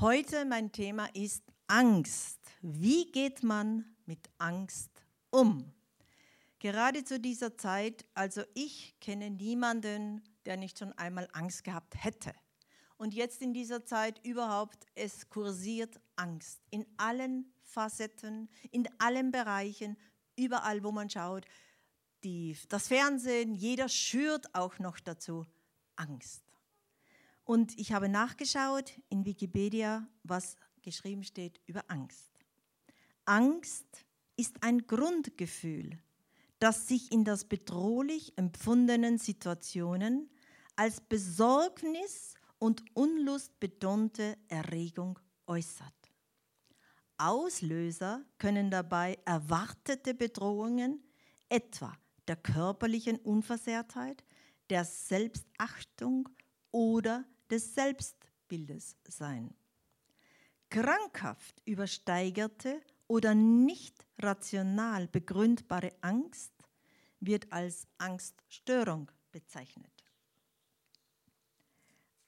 Heute mein Thema ist Angst. Wie geht man mit Angst um? Gerade zu dieser Zeit, also ich kenne niemanden, der nicht schon einmal Angst gehabt hätte. Und jetzt in dieser Zeit überhaupt, es kursiert Angst in allen Facetten, in allen Bereichen, überall, wo man schaut. Die, das Fernsehen, jeder schürt auch noch dazu Angst. Und ich habe nachgeschaut in Wikipedia, was geschrieben steht über Angst. Angst ist ein Grundgefühl, das sich in das bedrohlich empfundenen Situationen als Besorgnis und Unlust betonte Erregung äußert. Auslöser können dabei erwartete Bedrohungen, etwa der körperlichen Unversehrtheit, der Selbstachtung oder des Selbstbildes sein. Krankhaft übersteigerte oder nicht rational begründbare Angst wird als Angststörung bezeichnet.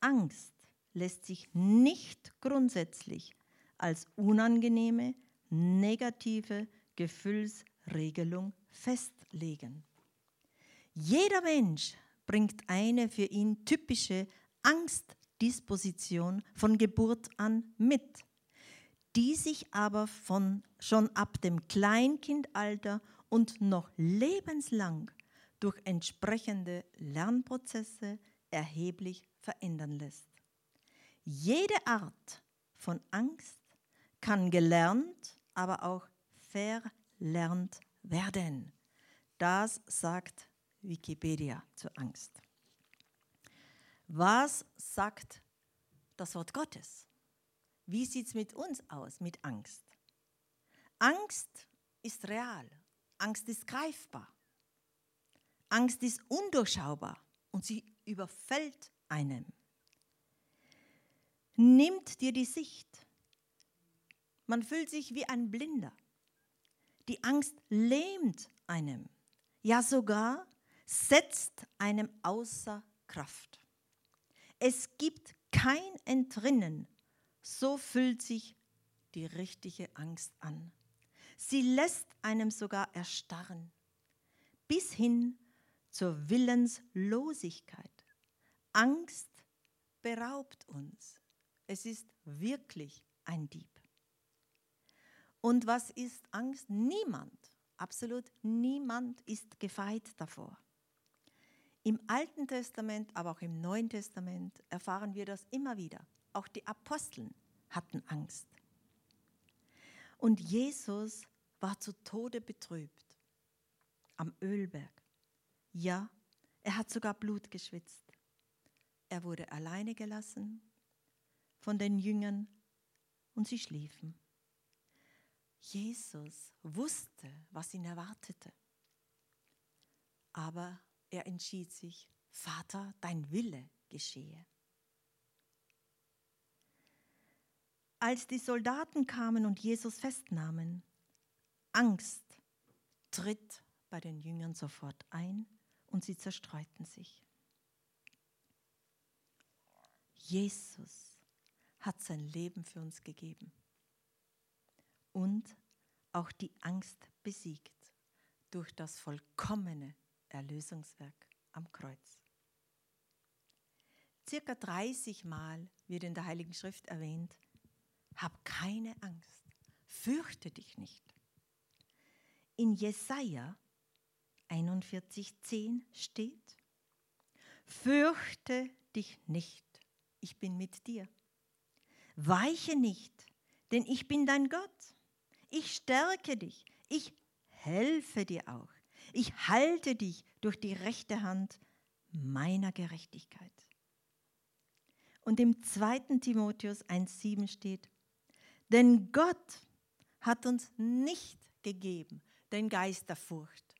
Angst lässt sich nicht grundsätzlich als unangenehme, negative Gefühlsregelung festlegen. Jeder Mensch bringt eine für ihn typische Angstdisposition von Geburt an mit, die sich aber von, schon ab dem Kleinkindalter und noch lebenslang durch entsprechende Lernprozesse erheblich verändern lässt. Jede Art von Angst kann gelernt, aber auch verlernt werden. Das sagt Wikipedia zur Angst. Was sagt das Wort Gottes? Wie sieht es mit uns aus, mit Angst? Angst ist real. Angst ist greifbar. Angst ist undurchschaubar und sie überfällt einem. Nimmt dir die Sicht. Man fühlt sich wie ein Blinder. Die Angst lähmt einem. Ja, sogar setzt einem außer Kraft. Es gibt kein Entrinnen, so fühlt sich die richtige Angst an. Sie lässt einem sogar erstarren, bis hin zur Willenslosigkeit. Angst beraubt uns. Es ist wirklich ein Dieb. Und was ist Angst? Niemand, absolut niemand ist gefeit davor. Im Alten Testament, aber auch im Neuen Testament erfahren wir das immer wieder. Auch die Aposteln hatten Angst. Und Jesus war zu Tode betrübt am Ölberg. Ja, er hat sogar Blut geschwitzt. Er wurde alleine gelassen von den Jüngern und sie schliefen. Jesus wusste, was ihn erwartete. Aber er entschied sich, Vater, dein Wille geschehe. Als die Soldaten kamen und Jesus festnahmen, Angst tritt bei den Jüngern sofort ein und sie zerstreuten sich. Jesus hat sein Leben für uns gegeben und auch die Angst besiegt durch das vollkommene Erlösungswerk am Kreuz. Circa 30 Mal wird in der Heiligen Schrift erwähnt, hab keine Angst, fürchte dich nicht. In Jesaja 41,10 steht, fürchte dich nicht, ich bin mit dir. Weiche nicht, denn ich bin dein Gott. Ich stärke dich, ich helfe dir auch. Ich halte dich durch die rechte Hand meiner Gerechtigkeit. Und im 2. Timotheus 1.7 steht, denn Gott hat uns nicht gegeben den Geist der Furcht,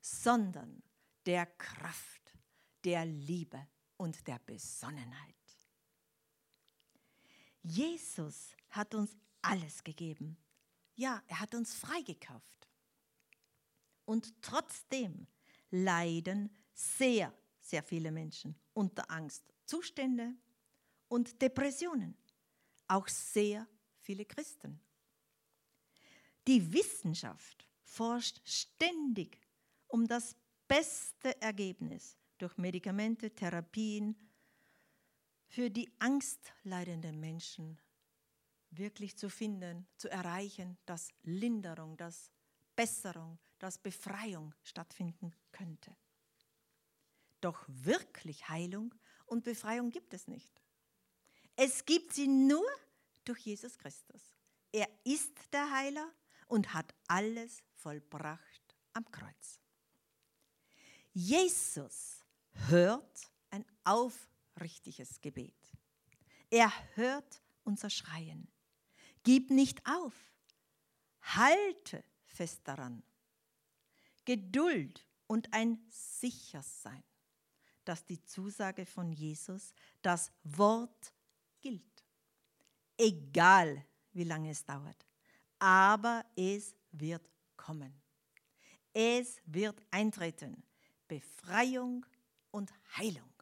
sondern der Kraft, der Liebe und der Besonnenheit. Jesus hat uns alles gegeben. Ja, er hat uns freigekauft. Und trotzdem leiden sehr, sehr viele Menschen unter Angstzustände und Depressionen. auch sehr viele Christen. Die Wissenschaft forscht ständig um das beste Ergebnis durch Medikamente, Therapien für die angstleidenden Menschen wirklich zu finden, zu erreichen, dass Linderung, dass Besserung, dass Befreiung stattfinden könnte. Doch wirklich Heilung und Befreiung gibt es nicht. Es gibt sie nur durch Jesus Christus. Er ist der Heiler und hat alles vollbracht am Kreuz. Jesus hört ein aufrichtiges Gebet. Er hört unser Schreien. Gib nicht auf. Halte fest daran. Geduld und ein Sichersein, dass die Zusage von Jesus, das Wort gilt. Egal, wie lange es dauert. Aber es wird kommen. Es wird eintreten. Befreiung und Heilung.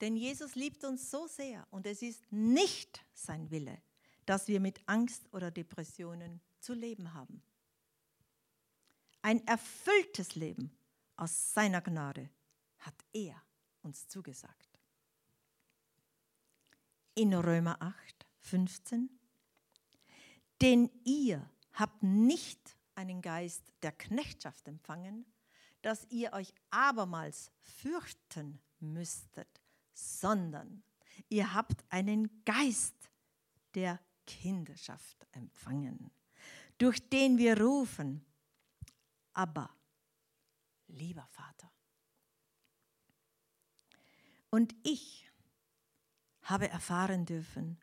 Denn Jesus liebt uns so sehr und es ist nicht sein Wille, dass wir mit Angst oder Depressionen zu leben haben. Ein erfülltes Leben aus seiner Gnade hat er uns zugesagt. In Römer 8, 15. Denn ihr habt nicht einen Geist der Knechtschaft empfangen, dass ihr euch abermals fürchten müsstet, sondern ihr habt einen Geist der Kinderschaft empfangen, durch den wir rufen, aber lieber Vater. Und ich habe erfahren dürfen,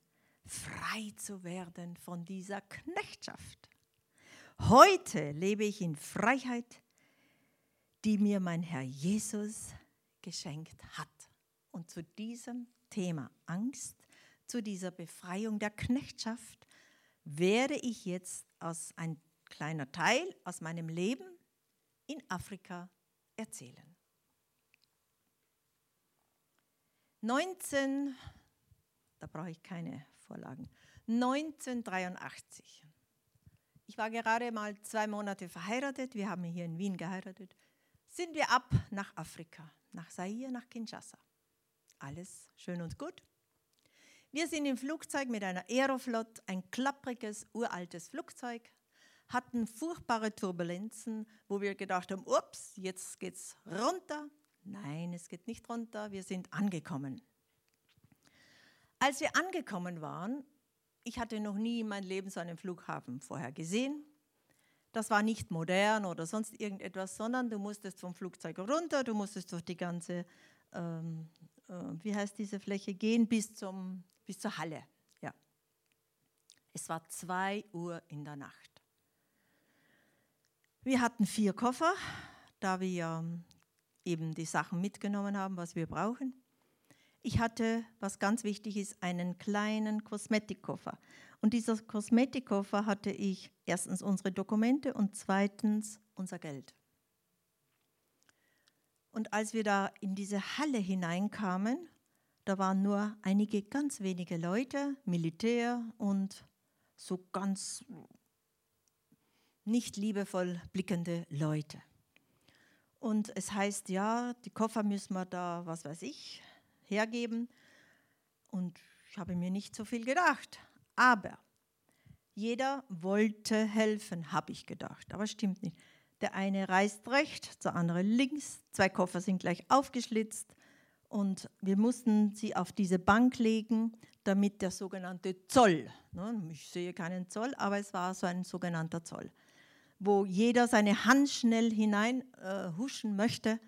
frei zu werden von dieser Knechtschaft. Heute lebe ich in Freiheit die mir mein Herr Jesus geschenkt hat. Und zu diesem Thema Angst, zu dieser Befreiung der Knechtschaft, werde ich jetzt aus ein kleiner Teil aus meinem Leben in Afrika erzählen. 19, da brauche ich keine Vorlagen, 1983. Ich war gerade mal zwei Monate verheiratet, wir haben hier in Wien geheiratet sind wir ab nach Afrika, nach Zaire, nach Kinshasa. Alles schön und gut. Wir sind im Flugzeug mit einer Aeroflot, ein klappriges, uraltes Flugzeug, hatten furchtbare Turbulenzen, wo wir gedacht haben, ups, jetzt geht's runter. Nein, es geht nicht runter, wir sind angekommen. Als wir angekommen waren, ich hatte noch nie in meinem Leben so einen Flughafen vorher gesehen. Das war nicht modern oder sonst irgendetwas, sondern du musstest vom Flugzeug runter, du musstest durch die ganze, ähm, äh, wie heißt diese Fläche, gehen bis, zum, bis zur Halle. Ja. Es war zwei Uhr in der Nacht. Wir hatten vier Koffer, da wir eben die Sachen mitgenommen haben, was wir brauchen. Ich hatte, was ganz wichtig ist, einen kleinen Kosmetikkoffer. Und dieser Kosmetikkoffer hatte ich erstens unsere Dokumente und zweitens unser Geld. Und als wir da in diese Halle hineinkamen, da waren nur einige ganz wenige Leute, Militär und so ganz nicht liebevoll blickende Leute. Und es heißt, ja, die Koffer müssen wir da, was weiß ich, hergeben. Und ich habe mir nicht so viel gedacht. Aber jeder wollte helfen, habe ich gedacht. Aber stimmt nicht. Der eine reist rechts, der andere links. Zwei Koffer sind gleich aufgeschlitzt. Und wir mussten sie auf diese Bank legen, damit der sogenannte Zoll, ne, ich sehe keinen Zoll, aber es war so ein sogenannter Zoll, wo jeder seine Hand schnell hinein äh, möchte.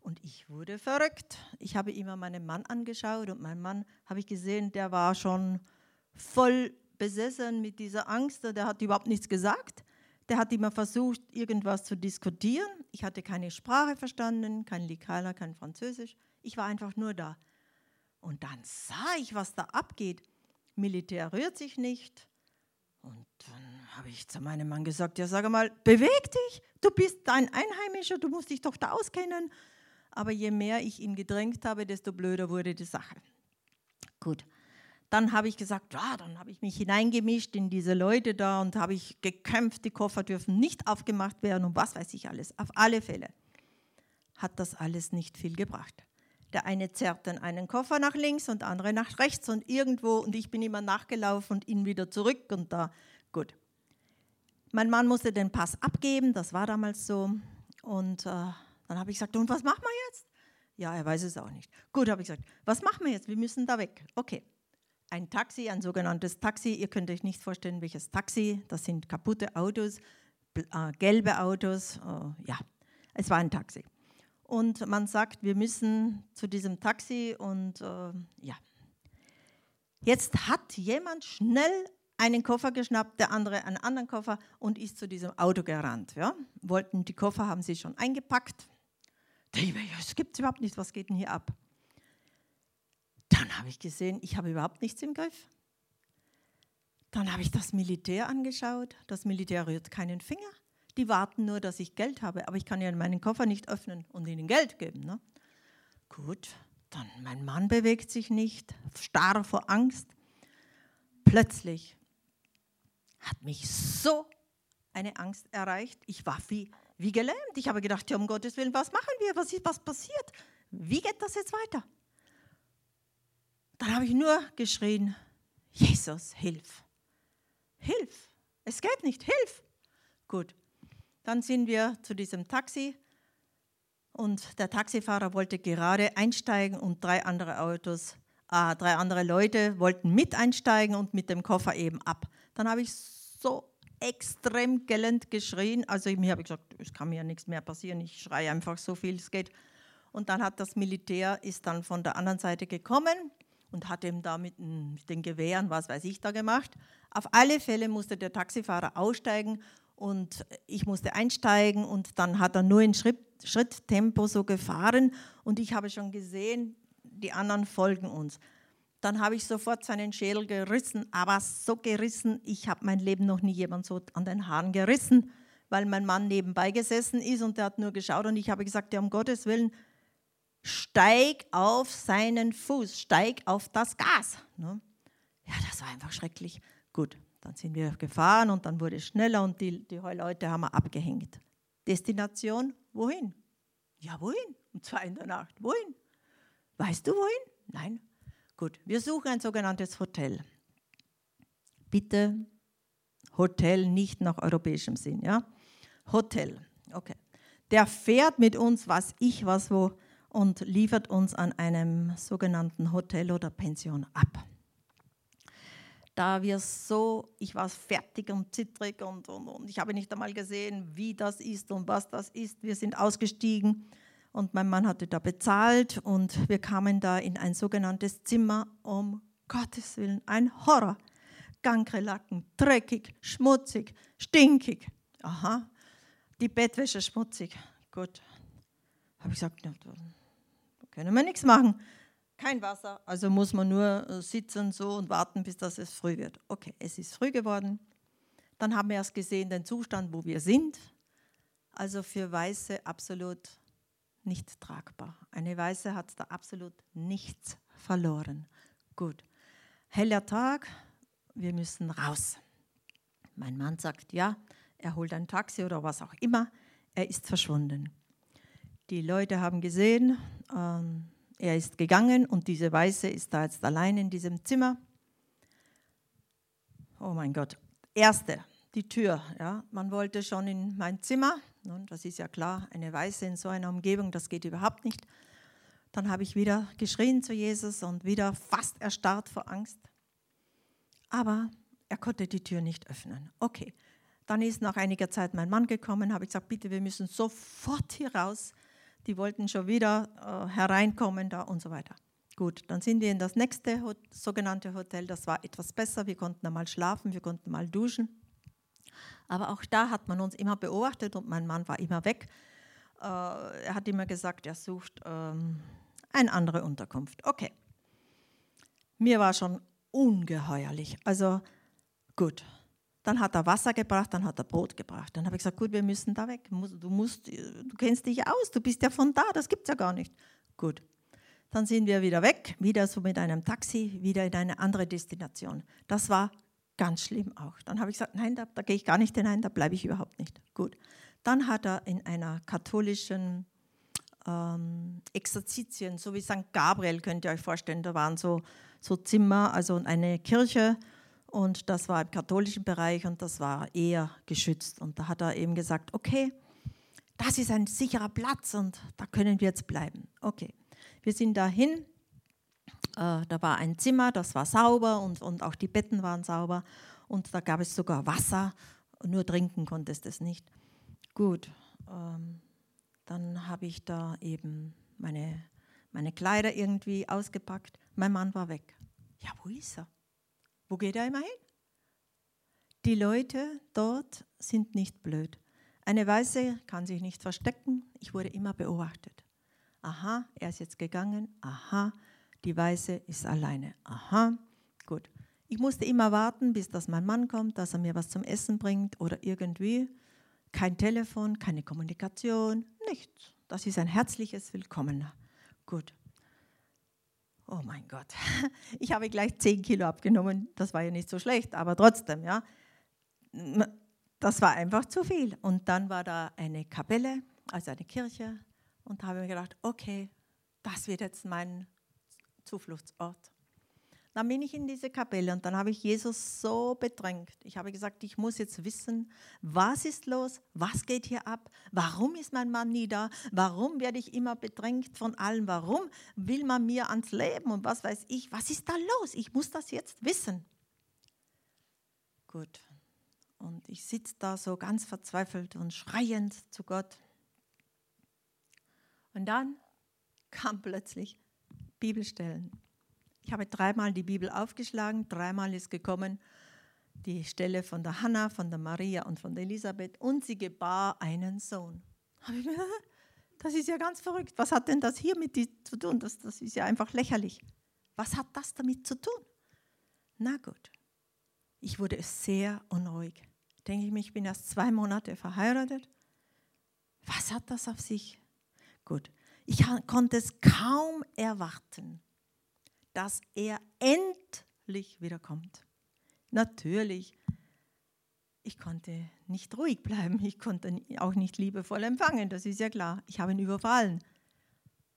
Und ich wurde verrückt. Ich habe immer meinen Mann angeschaut und mein Mann habe ich gesehen, der war schon voll besessen mit dieser Angst. Der hat überhaupt nichts gesagt. Der hat immer versucht, irgendwas zu diskutieren. Ich hatte keine Sprache verstanden, kein Likala, kein Französisch. Ich war einfach nur da. Und dann sah ich, was da abgeht. Militär rührt sich nicht. Und dann habe ich zu meinem Mann gesagt, ja sag mal, beweg dich, du bist ein Einheimischer, du musst dich doch da auskennen. Aber je mehr ich ihn gedrängt habe, desto blöder wurde die Sache. Gut, Dann habe ich gesagt, ja, dann habe ich mich hineingemischt in diese Leute da und habe ich gekämpft, die Koffer dürfen nicht aufgemacht werden und was weiß ich alles. Auf alle Fälle hat das alles nicht viel gebracht. Der eine zerrt dann einen Koffer nach links und der andere nach rechts und irgendwo und ich bin immer nachgelaufen und ihn wieder zurück und da, gut. Mein Mann musste den Pass abgeben, das war damals so. Und äh, dann habe ich gesagt, und was machen wir jetzt? Ja, er weiß es auch nicht. Gut, habe ich gesagt, was machen wir jetzt? Wir müssen da weg. Okay. Ein Taxi, ein sogenanntes Taxi. Ihr könnt euch nicht vorstellen, welches Taxi. Das sind kaputte Autos, äh, gelbe Autos. Äh, ja, es war ein Taxi und man sagt, wir müssen zu diesem Taxi und äh, ja. Jetzt hat jemand schnell einen Koffer geschnappt, der andere einen anderen Koffer und ist zu diesem Auto gerannt. Ja? Wollten die Koffer, haben sie schon eingepackt. Es gibt überhaupt nichts, was geht denn hier ab? Dann habe ich gesehen, ich habe überhaupt nichts im Griff. Dann habe ich das Militär angeschaut. Das Militär rührt keinen Finger. Die warten nur, dass ich Geld habe, aber ich kann ja meinen Koffer nicht öffnen und ihnen Geld geben. Ne? Gut, dann mein Mann bewegt sich nicht, starr vor Angst. Plötzlich hat mich so eine Angst erreicht. Ich war wie, wie gelähmt. Ich habe gedacht, ja, um Gottes Willen, was machen wir? Was ist was passiert? Wie geht das jetzt weiter? Dann habe ich nur geschrien, Jesus, hilf. Hilf. Es geht nicht, hilf. Gut, dann sind wir zu diesem Taxi und der Taxifahrer wollte gerade einsteigen und drei andere Autos, äh, drei andere Leute wollten mit einsteigen und mit dem Koffer eben ab. Dann habe ich so extrem gellend geschrien. Also mir habe ich gesagt, es kann mir ja nichts mehr passieren. Ich schreie einfach so viel es geht. Und dann hat das Militär ist dann von der anderen Seite gekommen und hat ihm da mit den Gewehren, was weiß ich, da gemacht. Auf alle Fälle musste der Taxifahrer aussteigen und ich musste einsteigen und dann hat er nur in Schritt, Schritttempo so gefahren und ich habe schon gesehen, die anderen folgen uns. Dann habe ich sofort seinen Schädel gerissen, aber so gerissen, ich habe mein Leben noch nie jemand so an den Haaren gerissen, weil mein Mann nebenbei gesessen ist und der hat nur geschaut und ich habe gesagt, ja, um Gottes Willen, steig auf seinen Fuß, steig auf das Gas. Ne? Ja, das war einfach schrecklich. Gut, dann sind wir gefahren und dann wurde es schneller und die, die Leute haben wir abgehängt. Destination, wohin? Ja, wohin? Um zwei in der Nacht. Wohin? Weißt du wohin? Nein. Gut, wir suchen ein sogenanntes Hotel. Bitte Hotel nicht nach europäischem Sinn, ja? Hotel, okay. Der fährt mit uns, was ich, was wo, und liefert uns an einem sogenannten Hotel oder Pension ab da wir so, ich war fertig und zittrig und, und, und ich habe nicht einmal gesehen, wie das ist und was das ist. Wir sind ausgestiegen und mein Mann hatte da bezahlt und wir kamen da in ein sogenanntes Zimmer, um Gottes Willen, ein Horror. Gangrelacken, dreckig, schmutzig, stinkig. Aha, die Bettwäsche schmutzig. Gut, habe ich gesagt, da können wir nichts machen kein Wasser, also muss man nur äh, sitzen so und warten, bis das es früh wird. Okay, es ist früh geworden. Dann haben wir erst gesehen den Zustand, wo wir sind. Also für Weiße absolut nicht tragbar. Eine Weiße hat da absolut nichts verloren. Gut, heller Tag, wir müssen raus. Mein Mann sagt ja, er holt ein Taxi oder was auch immer. Er ist verschwunden. Die Leute haben gesehen, ähm, er ist gegangen und diese Weiße ist da jetzt allein in diesem Zimmer. Oh mein Gott. Erste, die Tür. Ja. Man wollte schon in mein Zimmer. Nun, das ist ja klar, eine Weiße in so einer Umgebung, das geht überhaupt nicht. Dann habe ich wieder geschrien zu Jesus und wieder fast erstarrt vor Angst. Aber er konnte die Tür nicht öffnen. Okay. Dann ist nach einiger Zeit mein Mann gekommen, habe ich gesagt, bitte, wir müssen sofort hier raus die wollten schon wieder äh, hereinkommen da und so weiter. Gut, dann sind wir in das nächste sogenannte Hotel. Das war etwas besser. Wir konnten einmal schlafen, wir konnten mal duschen. Aber auch da hat man uns immer beobachtet und mein Mann war immer weg. Äh, er hat immer gesagt, er sucht ähm, eine andere Unterkunft. Okay. Mir war schon ungeheuerlich. Also gut, dann hat er Wasser gebracht, dann hat er Brot gebracht. Dann habe ich gesagt, gut, wir müssen da weg. Du, musst, du kennst dich aus, du bist ja von da, das gibt es ja gar nicht. Gut, Dann sind wir wieder weg, wieder so mit einem Taxi, wieder in eine andere Destination. Das war ganz schlimm auch. Dann habe ich gesagt, nein, da, da gehe ich gar nicht hinein, da bleibe ich überhaupt nicht. Gut. Dann hat er in einer katholischen ähm, Exerzitien, so wie St. Gabriel, könnt ihr euch vorstellen, da waren so, so Zimmer, also eine Kirche und das war im katholischen Bereich und das war eher geschützt. Und da hat er eben gesagt, okay, das ist ein sicherer Platz und da können wir jetzt bleiben. Okay, wir sind dahin. Äh, da war ein Zimmer, das war sauber und, und auch die Betten waren sauber. Und da gab es sogar Wasser. Nur trinken konntest es nicht. Gut, ähm, dann habe ich da eben meine, meine Kleider irgendwie ausgepackt. Mein Mann war weg. Ja, wo ist er? Wo geht er immer hin? Die Leute dort sind nicht blöd. Eine Weiße kann sich nicht verstecken. Ich wurde immer beobachtet. Aha, er ist jetzt gegangen. Aha, die Weiße ist alleine. Aha, gut. Ich musste immer warten, bis dass mein Mann kommt, dass er mir was zum Essen bringt oder irgendwie. Kein Telefon, keine Kommunikation, nichts. Das ist ein herzliches Willkommen. Gut. Oh mein Gott, ich habe gleich 10 Kilo abgenommen. Das war ja nicht so schlecht, aber trotzdem, ja. Das war einfach zu viel. Und dann war da eine Kapelle, also eine Kirche, und habe mir gedacht, okay, das wird jetzt mein Zufluchtsort. Dann bin ich in diese Kapelle und dann habe ich Jesus so bedrängt. Ich habe gesagt, ich muss jetzt wissen, was ist los, was geht hier ab, warum ist mein Mann nie da, warum werde ich immer bedrängt von allem, warum will man mir ans Leben und was weiß ich, was ist da los? Ich muss das jetzt wissen. Gut. Und ich sitze da so ganz verzweifelt und schreiend zu Gott. Und dann kam plötzlich Bibelstellen. Ich habe dreimal die Bibel aufgeschlagen, dreimal ist gekommen die Stelle von der Hannah, von der Maria und von der Elisabeth und sie gebar einen Sohn. Das ist ja ganz verrückt. Was hat denn das hier mit dir zu tun? Das, das ist ja einfach lächerlich. Was hat das damit zu tun? Na gut, ich wurde sehr unruhig. Denke ich mir, ich bin erst zwei Monate verheiratet. Was hat das auf sich? Gut, ich konnte es kaum erwarten, dass er endlich wiederkommt. Natürlich, ich konnte nicht ruhig bleiben, ich konnte auch nicht liebevoll empfangen, das ist ja klar. Ich habe ihn überfallen.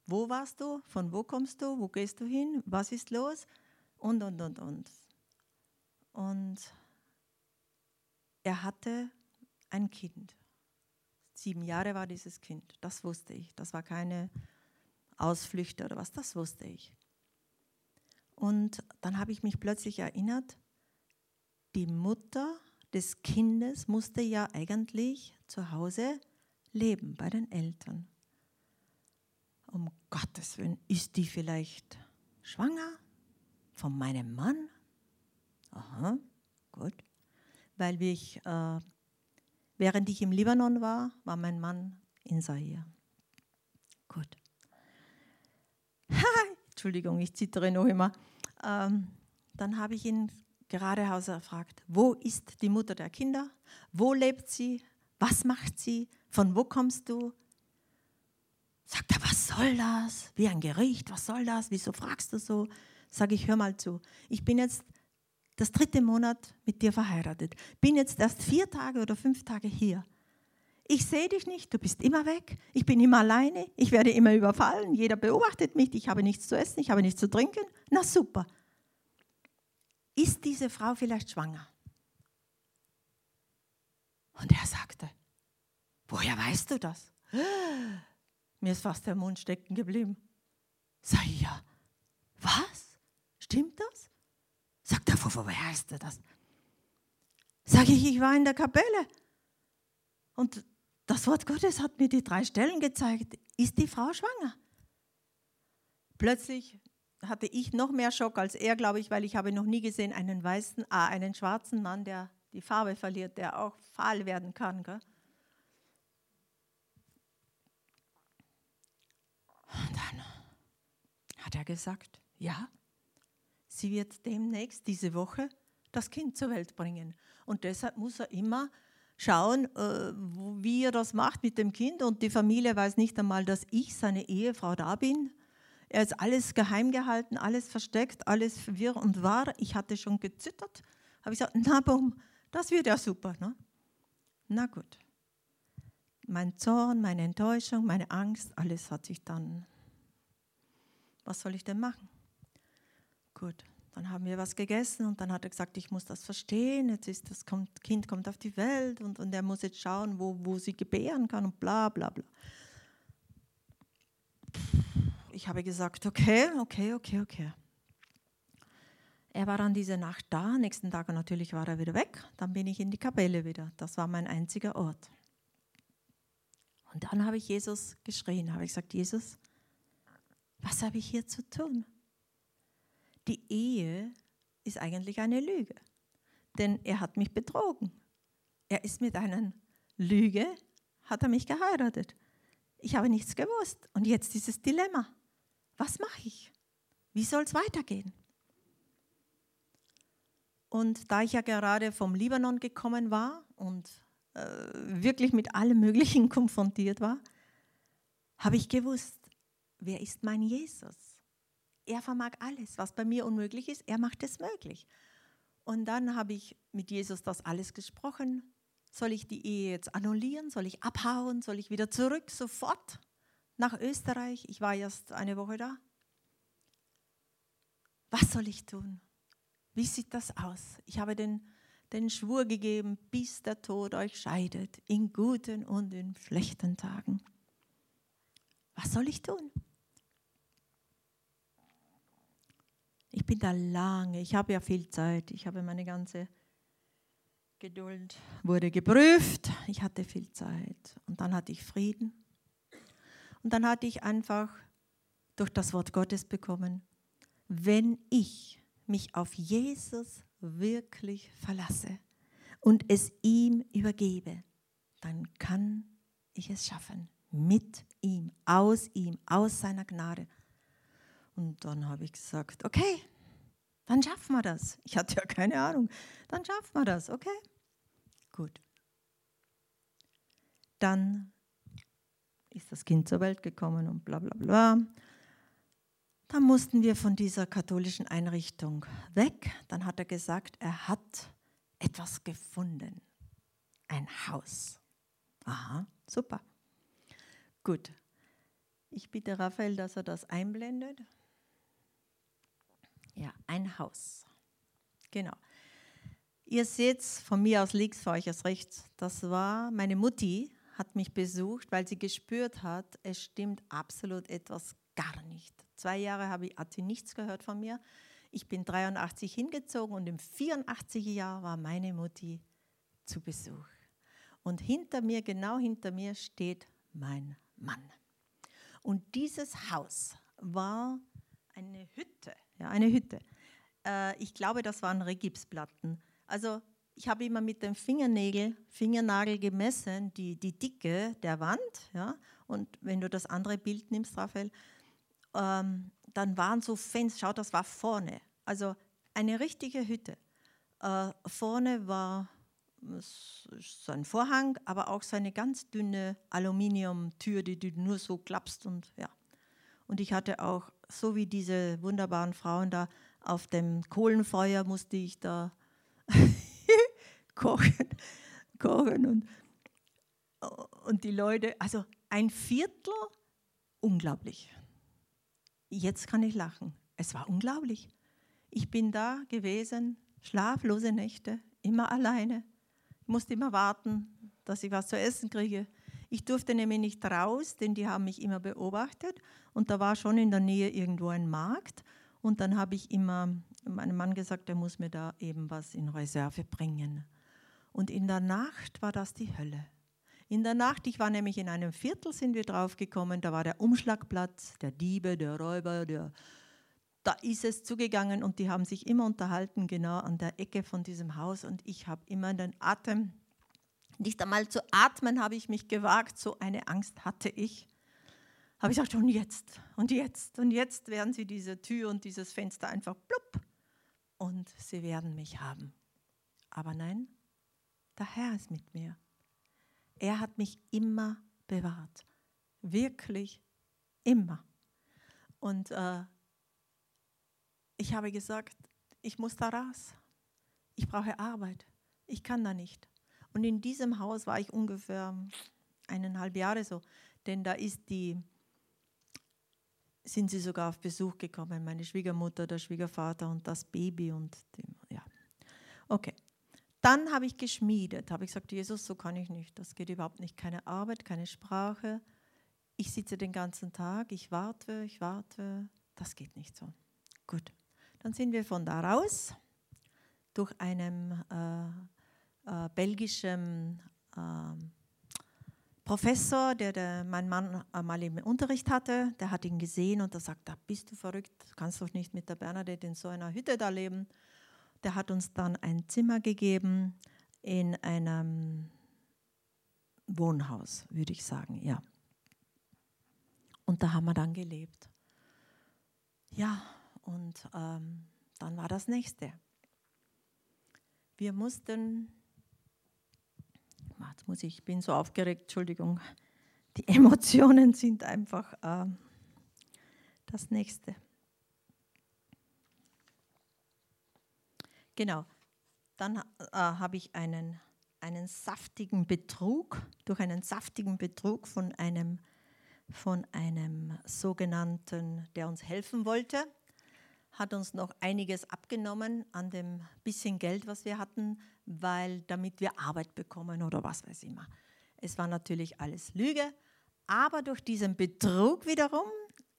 Wo warst du? Von wo kommst du? Wo gehst du hin? Was ist los? Und, und, und, und. Und er hatte ein Kind. Sieben Jahre war dieses Kind, das wusste ich. Das war keine Ausflüchte oder was, das wusste ich. Und dann habe ich mich plötzlich erinnert, die Mutter des Kindes musste ja eigentlich zu Hause leben bei den Eltern. Um Gottes Willen, ist die vielleicht schwanger von meinem Mann? Aha, gut. Weil ich, äh, während ich im Libanon war, war mein Mann in Zaire. Gut. Entschuldigung, ich zittere noch immer. Ähm, dann habe ich ihn geradeaus erfragt, wo ist die Mutter der Kinder? Wo lebt sie? Was macht sie? Von wo kommst du? Sagt er, was soll das? Wie ein Gericht, was soll das? Wieso fragst du so? Sage ich, hör mal zu. Ich bin jetzt das dritte Monat mit dir verheiratet. Bin jetzt erst vier Tage oder fünf Tage hier. Ich sehe dich nicht, du bist immer weg. Ich bin immer alleine. Ich werde immer überfallen. Jeder beobachtet mich. Ich habe nichts zu essen, ich habe nichts zu trinken. Na super. Ist diese Frau vielleicht schwanger? Und er sagte, woher weißt du das? Mir ist fast der Mund stecken geblieben. Ich, ja, was? Stimmt das? Er, woher weißt du das? Sag ich, ich war in der Kapelle. Und das Wort Gottes hat mir die drei Stellen gezeigt. Ist die Frau schwanger? Plötzlich hatte ich noch mehr Schock als er, glaube ich, weil ich habe noch nie gesehen einen weißen, ah, einen schwarzen Mann, der die Farbe verliert, der auch fahl werden kann. Gell? Und dann hat er gesagt, ja, sie wird demnächst diese Woche das Kind zur Welt bringen. Und deshalb muss er immer schauen, äh, wie er das macht mit dem Kind. Und die Familie weiß nicht einmal, dass ich seine Ehefrau da bin Er ist alles geheim gehalten, alles versteckt, alles wirr und wahr. Ich hatte schon gezittert. Habe ich gesagt, na bumm, das wird ja super. Ne? Na gut. Mein Zorn, meine Enttäuschung, meine Angst, alles hat sich dann. Was soll ich denn machen? Gut, dann haben wir was gegessen und dann hat er gesagt, ich muss das verstehen. Jetzt ist das Kind kommt auf die Welt und, und er muss jetzt schauen, wo, wo sie gebären kann und bla bla bla. Ich habe gesagt, okay, okay, okay, okay. Er war dann diese Nacht da, nächsten Tag natürlich war er wieder weg. Dann bin ich in die Kapelle wieder. Das war mein einziger Ort. Und dann habe ich Jesus geschrien, habe ich gesagt, Jesus, was habe ich hier zu tun? Die Ehe ist eigentlich eine Lüge, denn er hat mich betrogen. Er ist mit einer Lüge, hat er mich geheiratet. Ich habe nichts gewusst und jetzt dieses Dilemma. Was mache ich? Wie soll es weitergehen? Und da ich ja gerade vom Libanon gekommen war und äh, wirklich mit allem Möglichen konfrontiert war, habe ich gewusst, wer ist mein Jesus? Er vermag alles, was bei mir unmöglich ist, er macht es möglich. Und dann habe ich mit Jesus das alles gesprochen. Soll ich die Ehe jetzt annullieren? Soll ich abhauen? Soll ich wieder zurück sofort nach Österreich? Ich war erst eine Woche da. Was soll ich tun? Wie sieht das aus? Ich habe den, den Schwur gegeben, bis der Tod euch scheidet, in guten und in schlechten Tagen. Was soll ich tun? Ich bin da lange, ich habe ja viel Zeit, ich habe meine ganze Geduld wurde geprüft, ich hatte viel Zeit und dann hatte ich Frieden. Und dann hatte ich einfach durch das Wort Gottes bekommen, wenn ich mich auf Jesus wirklich verlasse und es ihm übergebe, dann kann ich es schaffen. Mit ihm, aus ihm, aus seiner Gnade. Und dann habe ich gesagt, okay, dann schaffen wir das. Ich hatte ja keine Ahnung. Dann schaffen wir das, okay? Gut. Dann ist das Kind zur Welt gekommen und bla bla bla. Dann mussten wir von dieser katholischen Einrichtung weg. Dann hat er gesagt, er hat etwas gefunden. Ein Haus. Aha, super. Gut. Ich bitte Raphael, dass er das einblendet. Ja, ein Haus. Genau. Ihr seht von mir aus links, von euch aus rechts. Das war meine Mutti, hat mich besucht, weil sie gespürt hat, es stimmt absolut etwas gar nicht. Zwei Jahre habe ich, hat sie nichts gehört von mir. Ich bin 83 hingezogen und im 84 Jahr war meine Mutti zu Besuch. Und hinter mir, genau hinter mir, steht mein Mann. Und dieses Haus war eine Hütte, ja, eine Hütte. Äh, ich glaube, das waren Regipsplatten. Also ich habe immer mit dem Fingernägel, Fingernagel gemessen, die, die Dicke der Wand. Ja? Und wenn du das andere Bild nimmst, Raphael, ähm, dann waren so Fenster, schau, das war vorne, also eine richtige Hütte. Äh, vorne war so ein Vorhang, aber auch so eine ganz dünne Aluminiumtür, die du nur so klappst und ja. Und ich hatte auch, so wie diese wunderbaren Frauen da auf dem Kohlenfeuer, musste ich da kochen, kochen und, und die Leute, also ein Viertel, unglaublich jetzt kann ich lachen. Es war unglaublich. Ich bin da gewesen, schlaflose Nächte, immer alleine. Ich musste immer warten, dass ich was zu essen kriege. Ich durfte nämlich nicht raus, denn die haben mich immer beobachtet. Und da war schon in der Nähe irgendwo ein Markt. Und dann habe ich immer meinem Mann gesagt, er muss mir da eben was in Reserve bringen. Und in der Nacht war das die Hölle. In der Nacht, ich war nämlich in einem Viertel, sind wir draufgekommen, da war der Umschlagplatz, der Diebe, der Räuber, der, da ist es zugegangen und die haben sich immer unterhalten, genau an der Ecke von diesem Haus und ich habe immer den Atem, nicht einmal zu atmen habe ich mich gewagt, so eine Angst hatte ich. Habe ich gesagt, und jetzt, und jetzt, und jetzt werden sie diese Tür und dieses Fenster einfach plupp und sie werden mich haben. Aber nein, der Herr ist mit mir. Er hat mich immer bewahrt. Wirklich immer. Und äh, ich habe gesagt, ich muss da raus. Ich brauche Arbeit. Ich kann da nicht. Und in diesem Haus war ich ungefähr eineinhalb Jahre so, denn da ist die, sind sie sogar auf Besuch gekommen, meine Schwiegermutter, der Schwiegervater und das Baby und die, ja. Okay. Dann habe ich geschmiedet, habe ich gesagt, Jesus, so kann ich nicht, das geht überhaupt nicht, keine Arbeit, keine Sprache. Ich sitze den ganzen Tag, ich warte, ich warte, das geht nicht so. Gut, dann sind wir von da raus durch einen äh, äh, belgischen äh, Professor, der, der mein Mann mal im Unterricht hatte, der hat ihn gesehen und er sagt, da bist du verrückt, kannst doch nicht mit der Bernadette in so einer Hütte da leben. Der hat uns dann ein Zimmer gegeben in einem Wohnhaus, würde ich sagen, ja. Und da haben wir dann gelebt. Ja, und ähm, dann war das nächste. Wir mussten, jetzt muss ich, ich bin so aufgeregt, Entschuldigung, die Emotionen sind einfach äh, das nächste. Genau, dann äh, habe ich einen, einen saftigen Betrug, durch einen saftigen Betrug von einem, von einem sogenannten, der uns helfen wollte, hat uns noch einiges abgenommen an dem bisschen Geld, was wir hatten, weil damit wir Arbeit bekommen oder was weiß ich immer. Es war natürlich alles Lüge, aber durch diesen Betrug wiederum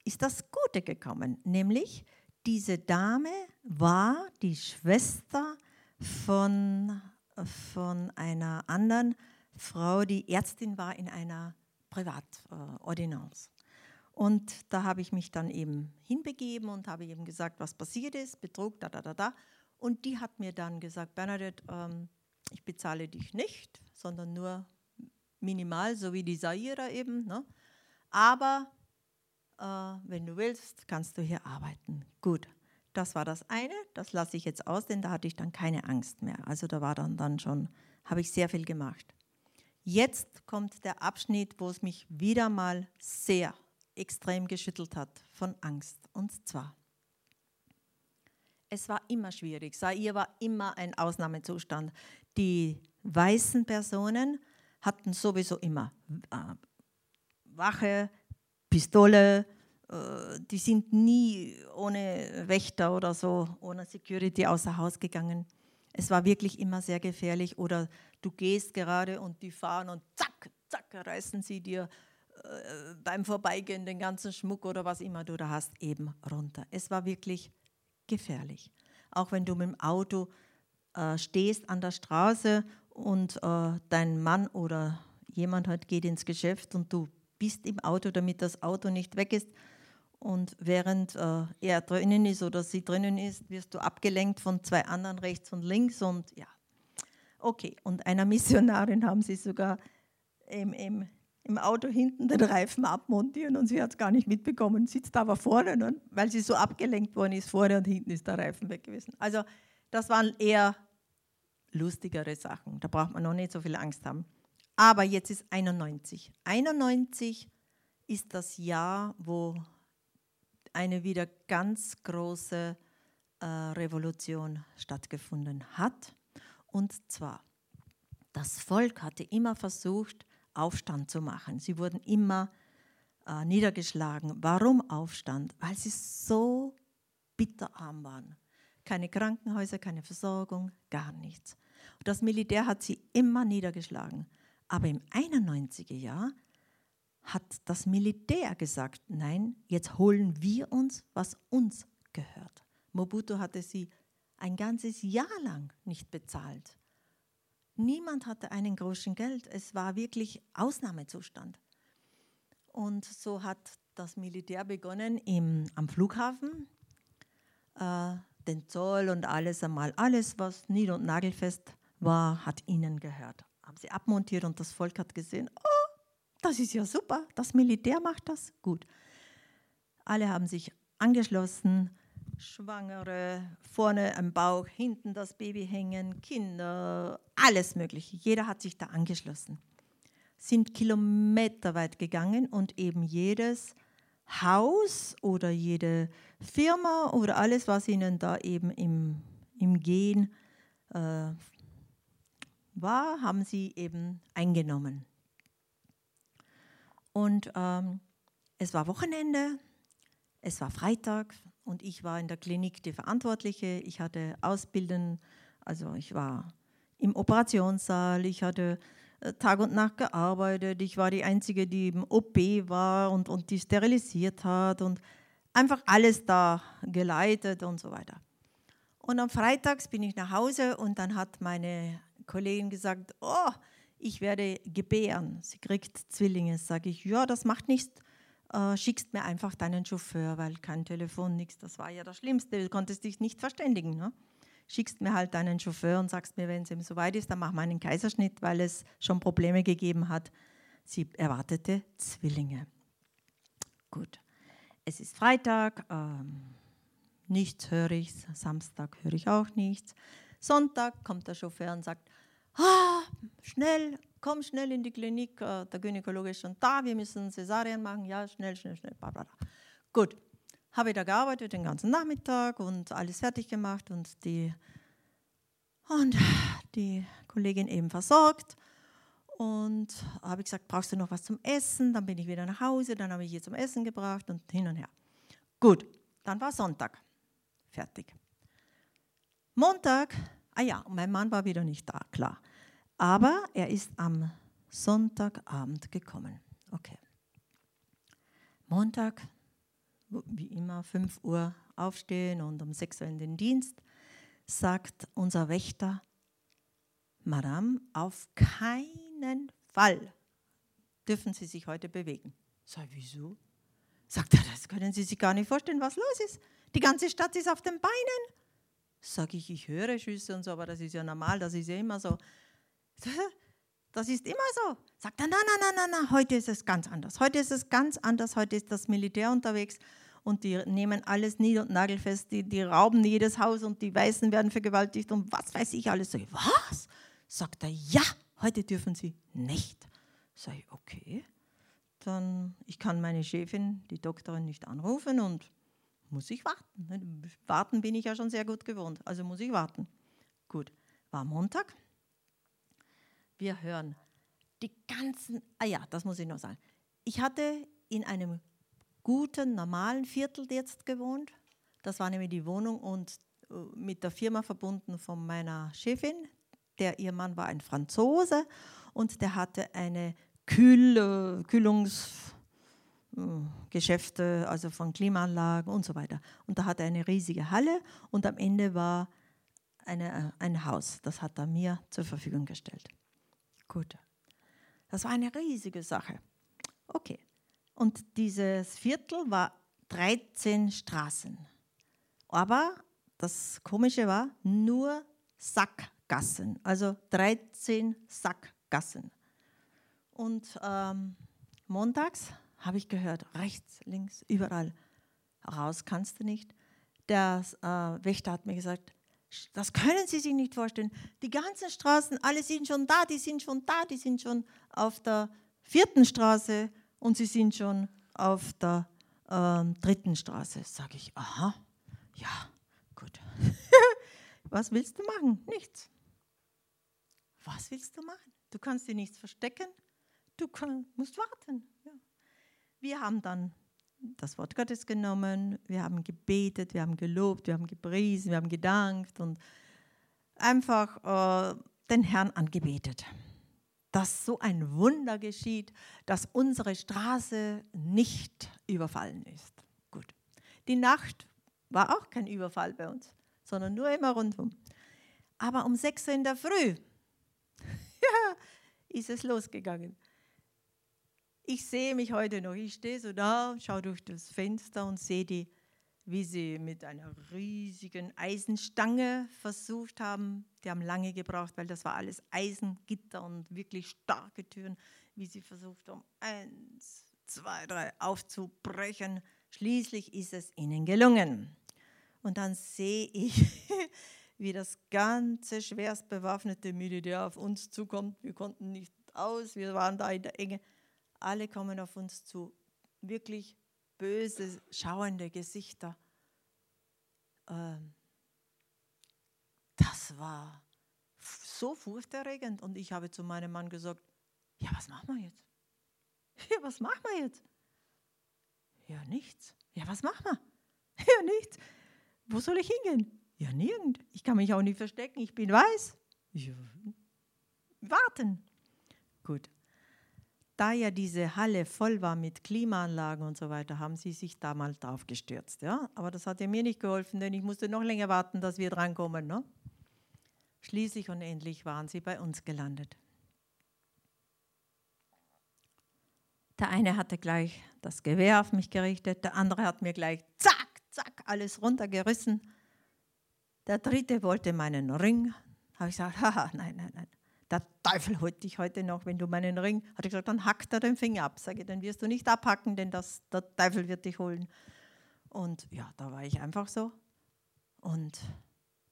ist das Gute gekommen, nämlich diese Dame war die Schwester von, von einer anderen Frau, die Ärztin war in einer Privatordinanz. Und da habe ich mich dann eben hinbegeben und habe eben gesagt, was passiert ist, Betrug, da, da, da, da. Und die hat mir dann gesagt, Bernadette, ähm, ich bezahle dich nicht, sondern nur minimal, so wie die Saira eben. Ne? Aber äh, wenn du willst, kannst du hier arbeiten. Gut, das war das eine, das lasse ich jetzt aus, denn da hatte ich dann keine Angst mehr. Also da war dann, dann schon, habe ich sehr viel gemacht. Jetzt kommt der Abschnitt, wo es mich wieder mal sehr extrem geschüttelt hat von Angst. Und zwar, es war immer schwierig. Sair war immer ein Ausnahmezustand. Die weißen Personen hatten sowieso immer äh, Wache, Pistole, äh, die sind nie ohne Wächter oder so, ohne Security außer Haus gegangen. Es war wirklich immer sehr gefährlich. Oder du gehst gerade und die fahren und zack, zack, reißen sie dir beim Vorbeigehen den ganzen Schmuck oder was immer du da hast, eben runter. Es war wirklich gefährlich. Auch wenn du mit dem Auto äh, stehst an der Straße und äh, dein Mann oder jemand halt geht ins Geschäft und du bist im Auto, damit das Auto nicht weg ist. Und während äh, er drinnen ist oder sie drinnen ist, wirst du abgelenkt von zwei anderen rechts und links. Und ja, okay. Und einer Missionarin haben sie sogar im, im im Auto hinten den Reifen abmontieren und sie hat es gar nicht mitbekommen, sitzt aber vorne, ne? weil sie so abgelenkt worden ist, vorne und hinten ist der Reifen weg gewesen. Also das waren eher lustigere Sachen, da braucht man noch nicht so viel Angst haben. Aber jetzt ist 91. 91 ist das Jahr, wo eine wieder ganz große äh, Revolution stattgefunden hat. Und zwar, das Volk hatte immer versucht, Aufstand zu machen. Sie wurden immer äh, niedergeschlagen. Warum Aufstand? Weil sie so bitterarm waren. Keine Krankenhäuser, keine Versorgung, gar nichts. Und das Militär hat sie immer niedergeschlagen. Aber im 91er Jahr hat das Militär gesagt, nein, jetzt holen wir uns, was uns gehört. Mobutu hatte sie ein ganzes Jahr lang nicht bezahlt. Niemand hatte einen großen Geld. Es war wirklich Ausnahmezustand. Und so hat das Militär begonnen im, am Flughafen, äh, den Zoll und alles einmal, alles, was nied- und nagelfest war, hat ihnen gehört. Haben sie abmontiert und das Volk hat gesehen, oh, das ist ja super, das Militär macht das, gut. Alle haben sich angeschlossen Schwangere, vorne am Bauch, hinten das Baby hängen, Kinder, alles Mögliche. Jeder hat sich da angeschlossen. Sind kilometerweit gegangen und eben jedes Haus oder jede Firma oder alles, was ihnen da eben im, im Gehen äh, war, haben sie eben eingenommen. Und ähm, es war Wochenende, es war Freitag und ich war in der Klinik die Verantwortliche. Ich hatte Ausbilden, also ich war im Operationssaal, ich hatte äh, Tag und Nacht gearbeitet, ich war die Einzige, die im OP war und, und die sterilisiert hat und einfach alles da geleitet und so weiter. Und am Freitags bin ich nach Hause und dann hat meine Kollegin gesagt, oh, ich werde gebären, sie kriegt Zwillinge. Sage ich, ja, das macht nichts, äh, schickst mir einfach deinen Chauffeur, weil kein Telefon, nichts, das war ja das Schlimmste, du konntest dich nicht verständigen. Ne? Schickst mir halt deinen Chauffeur und sagst mir, wenn es ihm soweit ist, dann machen wir einen Kaiserschnitt, weil es schon Probleme gegeben hat. Sie erwartete Zwillinge. Gut, es ist Freitag, ähm, nichts höre ich, Samstag höre ich auch nichts. Sonntag kommt der Chauffeur und sagt, ah, schnell, komm schnell in die Klinik, äh, der Gynäkologe ist schon da, wir müssen Cäsarien machen, ja, schnell, schnell, schnell, bla, bla, bla. Gut, habe ich da gearbeitet den ganzen Nachmittag und alles fertig gemacht und die, und die Kollegin eben versorgt. Und habe ich gesagt, brauchst du noch was zum Essen? Dann bin ich wieder nach Hause, dann habe ich ihr zum Essen gebracht und hin und her. Gut, dann war Sonntag. Fertig. Montag Ah ja, mein Mann war wieder nicht da, klar. Aber er ist am Sonntagabend gekommen. Okay. Montag, wie immer, 5 Uhr aufstehen und um 6 Uhr in den Dienst, sagt unser Wächter, Madame, auf keinen Fall dürfen Sie sich heute bewegen. Sag, wieso? Sagt er, das können Sie sich gar nicht vorstellen, was los ist. Die ganze Stadt ist auf den Beinen. Sage ich, ich höre Schüsse und so, aber das ist ja normal, das ist ja immer so. Das ist immer so. Sagt er, nein, nein, nein, nein, nein, heute ist es ganz anders. Heute ist es ganz anders, heute ist das Militär unterwegs und die nehmen alles nied- und nagelfest, die, die rauben jedes Haus und die Weißen werden vergewaltigt und was weiß ich alles. Sag ich, was? Sagt er, ja, heute dürfen sie nicht. Sag ich, okay, dann ich kann meine Chefin, die Doktorin, nicht anrufen und muss ich warten. Ne? Warten bin ich ja schon sehr gut gewohnt, also muss ich warten. Gut, war Montag. Wir hören die ganzen, ah ja, das muss ich noch sagen. Ich hatte in einem guten, normalen Viertel jetzt gewohnt. Das war nämlich die Wohnung und äh, mit der Firma verbunden von meiner Chefin. Der ihr Mann war ein Franzose und der hatte eine Kühl, äh, Kühlungs Geschäfte, also von Klimaanlagen und so weiter. Und da hat er eine riesige Halle und am Ende war eine, äh, ein Haus. Das hat er mir zur Verfügung gestellt. Gut. Das war eine riesige Sache. Okay. Und dieses Viertel war 13 Straßen. Aber das Komische war nur Sackgassen, also 13 Sackgassen. Und ähm, montags habe ich gehört, rechts, links, überall. Raus kannst du nicht. Der äh, Wächter hat mir gesagt, das können Sie sich nicht vorstellen. Die ganzen Straßen, alle sind schon da, die sind schon da, die sind schon auf der vierten Straße und sie sind schon auf der äh, dritten Straße. Sage ich, aha, ja, gut. Was willst du machen? Nichts. Was willst du machen? Du kannst dir nichts verstecken, du kann, musst warten. Wir haben dann das Wort Gottes genommen, wir haben gebetet, wir haben gelobt, wir haben gepriesen, wir haben gedankt und einfach äh, den Herrn angebetet. Dass so ein Wunder geschieht, dass unsere Straße nicht überfallen ist. Gut. Die Nacht war auch kein Überfall bei uns, sondern nur immer rundum. Aber um 6 Uhr in der Früh ist es losgegangen. Ich sehe mich heute noch. Ich stehe so da, schaue durch das Fenster und sehe die, wie sie mit einer riesigen Eisenstange versucht haben. Die haben lange gebraucht, weil das war alles Eisengitter und wirklich starke Türen, wie sie versucht haben, eins, zwei, drei aufzubrechen. Schließlich ist es ihnen gelungen. Und dann sehe ich, wie das ganze schwerst bewaffnete Militär auf uns zukommt. Wir konnten nicht aus, wir waren da in der Enge alle kommen auf uns zu, wirklich böse, schauende Gesichter. Ähm, das war so furchterregend. Und ich habe zu meinem Mann gesagt, ja, was machen wir jetzt? Ja, was machen wir jetzt? Ja, nichts. Ja, was machen wir? Ja, nichts. Wo soll ich hingehen? Ja, nirgend. Ich kann mich auch nicht verstecken. Ich bin weiß. Ja, warten. Gut. Da ja diese Halle voll war mit Klimaanlagen und so weiter, haben sie sich da mal. Ja? Aber das hat ja mir nicht geholfen, denn ich musste noch länger warten, dass wir drankommen. Ne? Schließlich und endlich waren sie bei uns gelandet. Der eine hatte gleich das Gewehr auf mich gerichtet, der andere hat mir gleich zack, zack, alles runtergerissen. Der dritte wollte meinen Ring. Habe ich gesagt, haha, nein, nein, nein. Der Teufel holt dich heute noch, wenn du meinen Ring. Hat er gesagt, dann hackt er den Finger ab. Sage ich, dann wirst du nicht abhacken, denn das, der Teufel wird dich holen. Und ja, da war ich einfach so. Und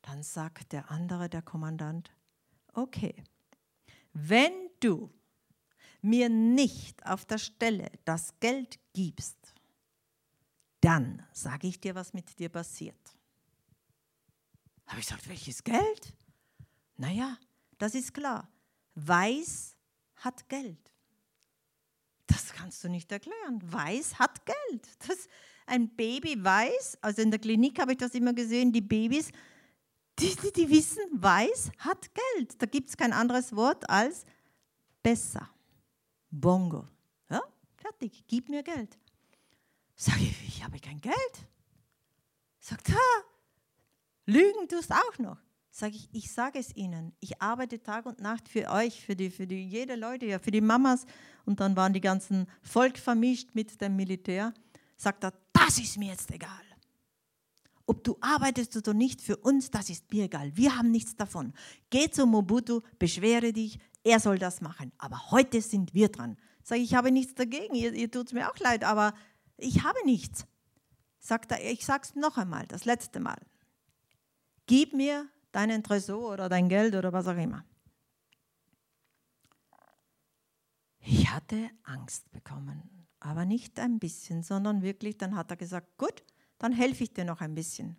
dann sagt der andere, der Kommandant, okay, wenn du mir nicht auf der Stelle das Geld gibst, dann sage ich dir, was mit dir passiert. Habe ich gesagt, welches Geld? Naja, das ist klar. Weiß hat Geld. Das kannst du nicht erklären. Weiß hat Geld. Das, ein Baby weiß, also in der Klinik habe ich das immer gesehen, die Babys, die, die, die wissen, weiß hat Geld. Da gibt es kein anderes Wort als besser. Bongo. Ja, fertig, gib mir Geld. Sage ich, ich habe kein Geld. Sagt, ha, lügen tust auch noch. Sage ich, ich sage es Ihnen, ich arbeite Tag und Nacht für euch, für die, für die jede Leute, ja, für die Mamas. Und dann waren die ganzen Volk vermischt mit dem Militär. Sagt er, das ist mir jetzt egal. Ob du arbeitest oder nicht für uns, das ist mir egal. Wir haben nichts davon. Geh zu Mobutu, beschwere dich, er soll das machen. Aber heute sind wir dran. Sag ich, ich habe nichts dagegen, ihr, ihr tut es mir auch leid, aber ich habe nichts. Sagt er, ich sag's noch einmal, das letzte Mal. Gib mir deinen Tresor oder dein Geld oder was auch immer. Ich hatte Angst bekommen, aber nicht ein bisschen, sondern wirklich, dann hat er gesagt, gut, dann helfe ich dir noch ein bisschen.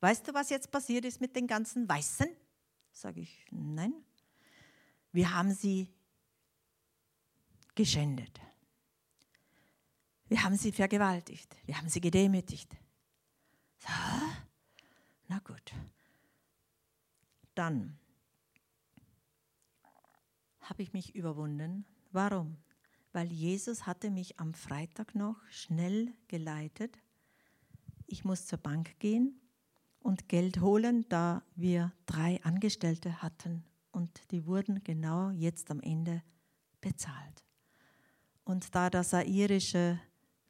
Weißt du, was jetzt passiert ist mit den ganzen Weißen? Sage ich, nein. Wir haben sie geschändet. Wir haben sie vergewaltigt. Wir haben sie gedemütigt. So, na gut. Dann habe ich mich überwunden. Warum? Weil Jesus hatte mich am Freitag noch schnell geleitet. Ich muss zur Bank gehen und Geld holen, da wir drei Angestellte hatten und die wurden genau jetzt am Ende bezahlt. Und da das airische,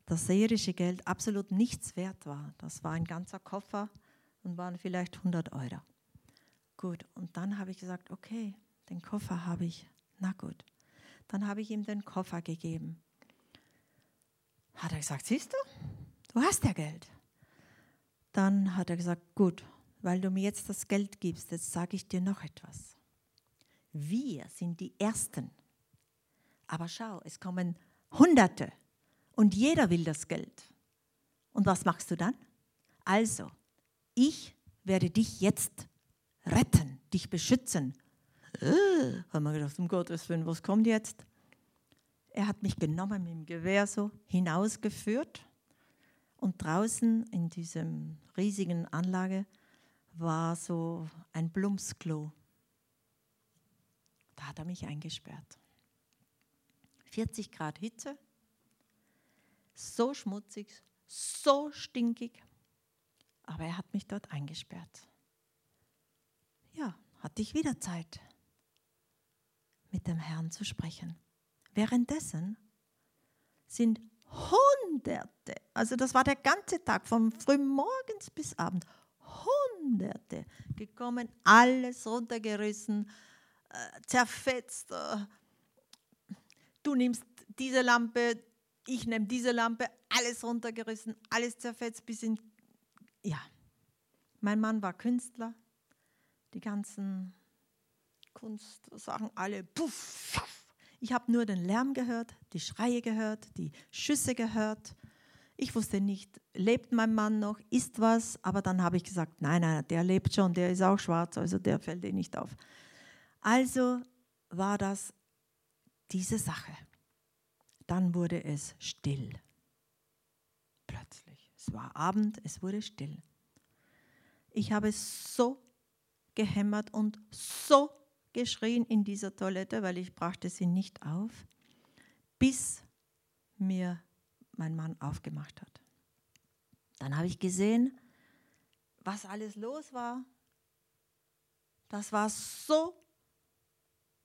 das Geld absolut nichts wert war, das war ein ganzer Koffer und waren vielleicht 100 Euro. Gut, und dann habe ich gesagt, okay, den Koffer habe ich. Na gut. Dann habe ich ihm den Koffer gegeben. Hat er gesagt, siehst du, du hast ja Geld. Dann hat er gesagt, gut, weil du mir jetzt das Geld gibst, jetzt sage ich dir noch etwas. Wir sind die Ersten. Aber schau, es kommen Hunderte und jeder will das Geld. Und was machst du dann? Also, ich werde dich jetzt retten, dich beschützen. Äh, haben wir gedacht, um Gottes Willen, was kommt jetzt? Er hat mich genommen mit dem Gewehr so hinausgeführt und draußen in diesem riesigen Anlage war so ein Blumsklo. Da hat er mich eingesperrt. 40 Grad Hitze, so schmutzig, so stinkig, aber er hat mich dort eingesperrt. Ja, hatte ich wieder Zeit, mit dem Herrn zu sprechen. Währenddessen sind Hunderte, also das war der ganze Tag, von frühmorgens bis Abend, Hunderte gekommen, alles runtergerissen, äh, zerfetzt. Äh, du nimmst diese Lampe, ich nehme diese Lampe, alles runtergerissen, alles zerfetzt bis in. Ja, mein Mann war Künstler, die ganzen Kunstsachen alle puff. Ich habe nur den Lärm gehört, die Schreie gehört, die Schüsse gehört. Ich wusste nicht, lebt mein Mann noch, ist was, aber dann habe ich gesagt, nein, nein, der lebt schon, der ist auch schwarz, also der fällt eh nicht auf. Also war das diese Sache. Dann wurde es still. Plötzlich. Es war Abend, es wurde still. Ich habe so gehämmert und so geschrien in dieser Toilette, weil ich brachte sie nicht auf, bis mir mein Mann aufgemacht hat. Dann habe ich gesehen, was alles los war. Das war so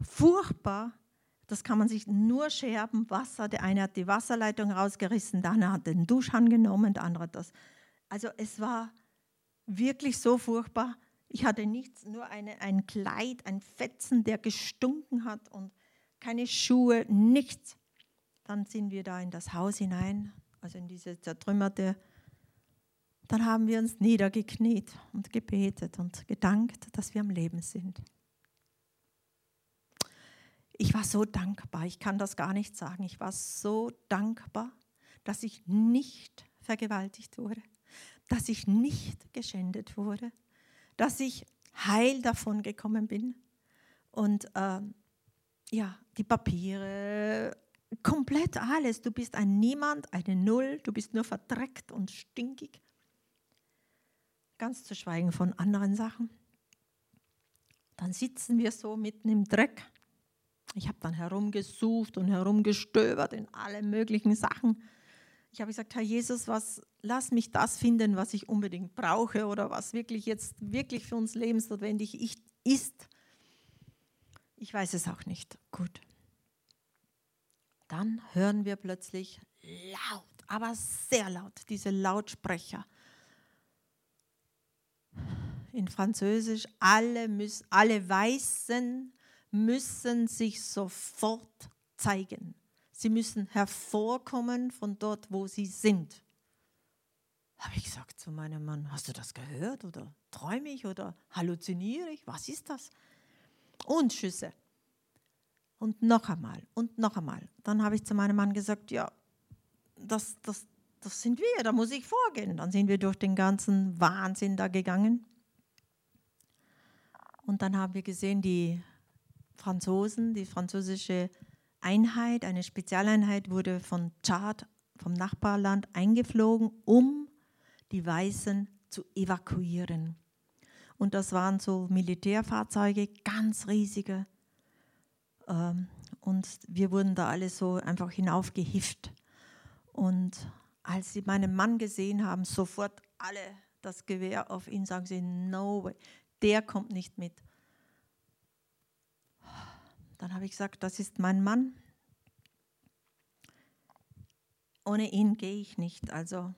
furchtbar. Das kann man sich nur scherben, Wasser. Der eine hat die Wasserleitung rausgerissen, der andere hat den Duschhahn genommen, der andere hat das. Also es war wirklich so furchtbar. Ich hatte nichts, nur eine, ein Kleid, ein Fetzen, der gestunken hat und keine Schuhe, nichts. Dann sind wir da in das Haus hinein, also in diese zertrümmerte. Dann haben wir uns niedergekniet und gebetet und gedankt, dass wir am Leben sind. Ich war so dankbar, ich kann das gar nicht sagen. Ich war so dankbar, dass ich nicht vergewaltigt wurde, dass ich nicht geschändet wurde, dass ich heil davon gekommen bin. Und äh, ja, die Papiere, komplett alles. Du bist ein Niemand, eine Null, du bist nur verdreckt und stinkig. Ganz zu schweigen von anderen Sachen. Dann sitzen wir so mitten im Dreck. Ich habe dann herumgesucht und herumgestöbert in alle möglichen Sachen. Ich habe gesagt, Herr Jesus, was, lass mich das finden, was ich unbedingt brauche oder was wirklich jetzt wirklich für uns lebensnotwendig ist. Ich weiß es auch nicht. Gut. Dann hören wir plötzlich laut, aber sehr laut, diese Lautsprecher. In Französisch, alle, müssen, alle Weißen müssen sich sofort zeigen. Sie müssen hervorkommen von dort, wo sie sind. Habe ich gesagt zu meinem Mann, hast du das gehört oder träume ich oder halluziniere ich? Was ist das? Und Schüsse. Und noch einmal und noch einmal. Dann habe ich zu meinem Mann gesagt, ja, das, das, das sind wir, da muss ich vorgehen. Dann sind wir durch den ganzen Wahnsinn da gegangen. Und dann haben wir gesehen, die Franzosen, die französische Einheit, eine Spezialeinheit wurde von Tschad, vom Nachbarland eingeflogen, um die Weißen zu evakuieren. Und das waren so Militärfahrzeuge, ganz riesige. Ähm, und wir wurden da alle so einfach hinaufgehifft. Und als sie meinen Mann gesehen haben, sofort alle das Gewehr auf ihn, sagen sie, no way, der kommt nicht mit. Dann habe ich gesagt, das ist mein Mann. Ohne ihn gehe ich nicht, also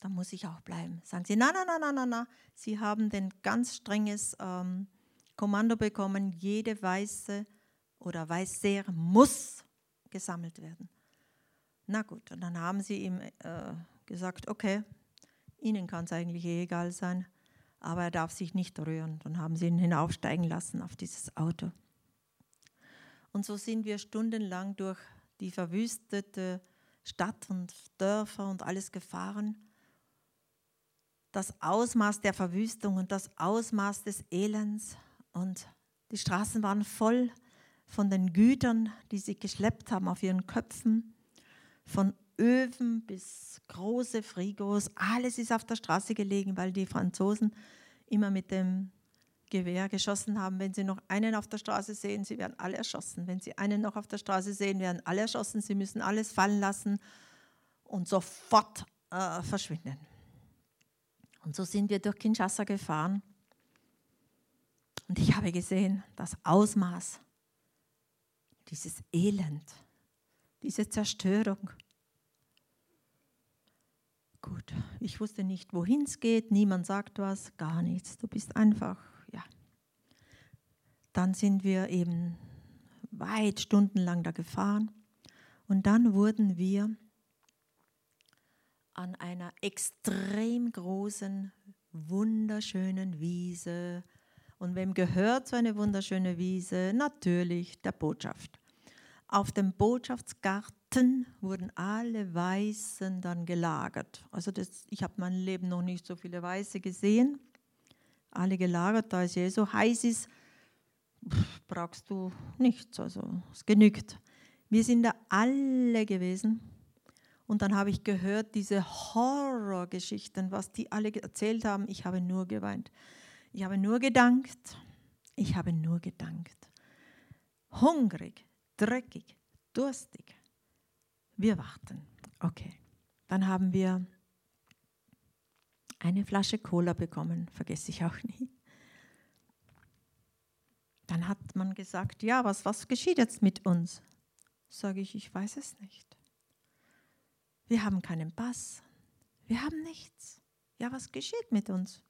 da muss ich auch bleiben. Sagen sie, nein, nein, nein, nein, nein, nein. Sie haben ein ganz strenges ähm, Kommando bekommen, jede Weiße oder Weißseher muss gesammelt werden. Na gut, und dann haben sie ihm äh, gesagt, okay, Ihnen kann es eigentlich eh egal sein aber er darf sich nicht rühren. Dann haben sie ihn hinaufsteigen lassen auf dieses Auto. Und so sind wir stundenlang durch die verwüstete Stadt und Dörfer und alles gefahren. Das Ausmaß der Verwüstung und das Ausmaß des Elends und die Straßen waren voll von den Gütern, die sie geschleppt haben auf ihren Köpfen, von Öfen bis große Frigos, alles ist auf der Straße gelegen, weil die Franzosen immer mit dem Gewehr geschossen haben. Wenn sie noch einen auf der Straße sehen, sie werden alle erschossen. Wenn sie einen noch auf der Straße sehen, werden alle erschossen. Sie müssen alles fallen lassen und sofort äh, verschwinden. Und so sind wir durch Kinshasa gefahren. Und ich habe gesehen, das Ausmaß, dieses Elend, diese Zerstörung. Gut, ich wusste nicht, wohin es geht, niemand sagt was, gar nichts. Du bist einfach, ja. Dann sind wir eben weit stundenlang da gefahren und dann wurden wir an einer extrem großen, wunderschönen Wiese. Und wem gehört so eine wunderschöne Wiese? Natürlich der Botschaft. Auf dem Botschaftsgarten warten, wurden alle Weißen dann gelagert. Also das, ich habe mein Leben noch nicht so viele Weiße gesehen. Alle gelagert, da es ja so heiß ist, brauchst du nichts. Also es genügt. Wir sind da alle gewesen. Und dann habe ich gehört, diese Horrorgeschichten, was die alle erzählt haben. Ich habe nur geweint. Ich habe nur gedankt. Ich habe nur gedankt. Hungrig, dreckig, durstig. Wir warten. Okay. Dann haben wir eine Flasche Cola bekommen, vergesse ich auch nie. Dann hat man gesagt, ja, was, was geschieht jetzt mit uns? Sage ich, ich weiß es nicht. Wir haben keinen Pass. Wir haben nichts. Ja, was geschieht mit uns?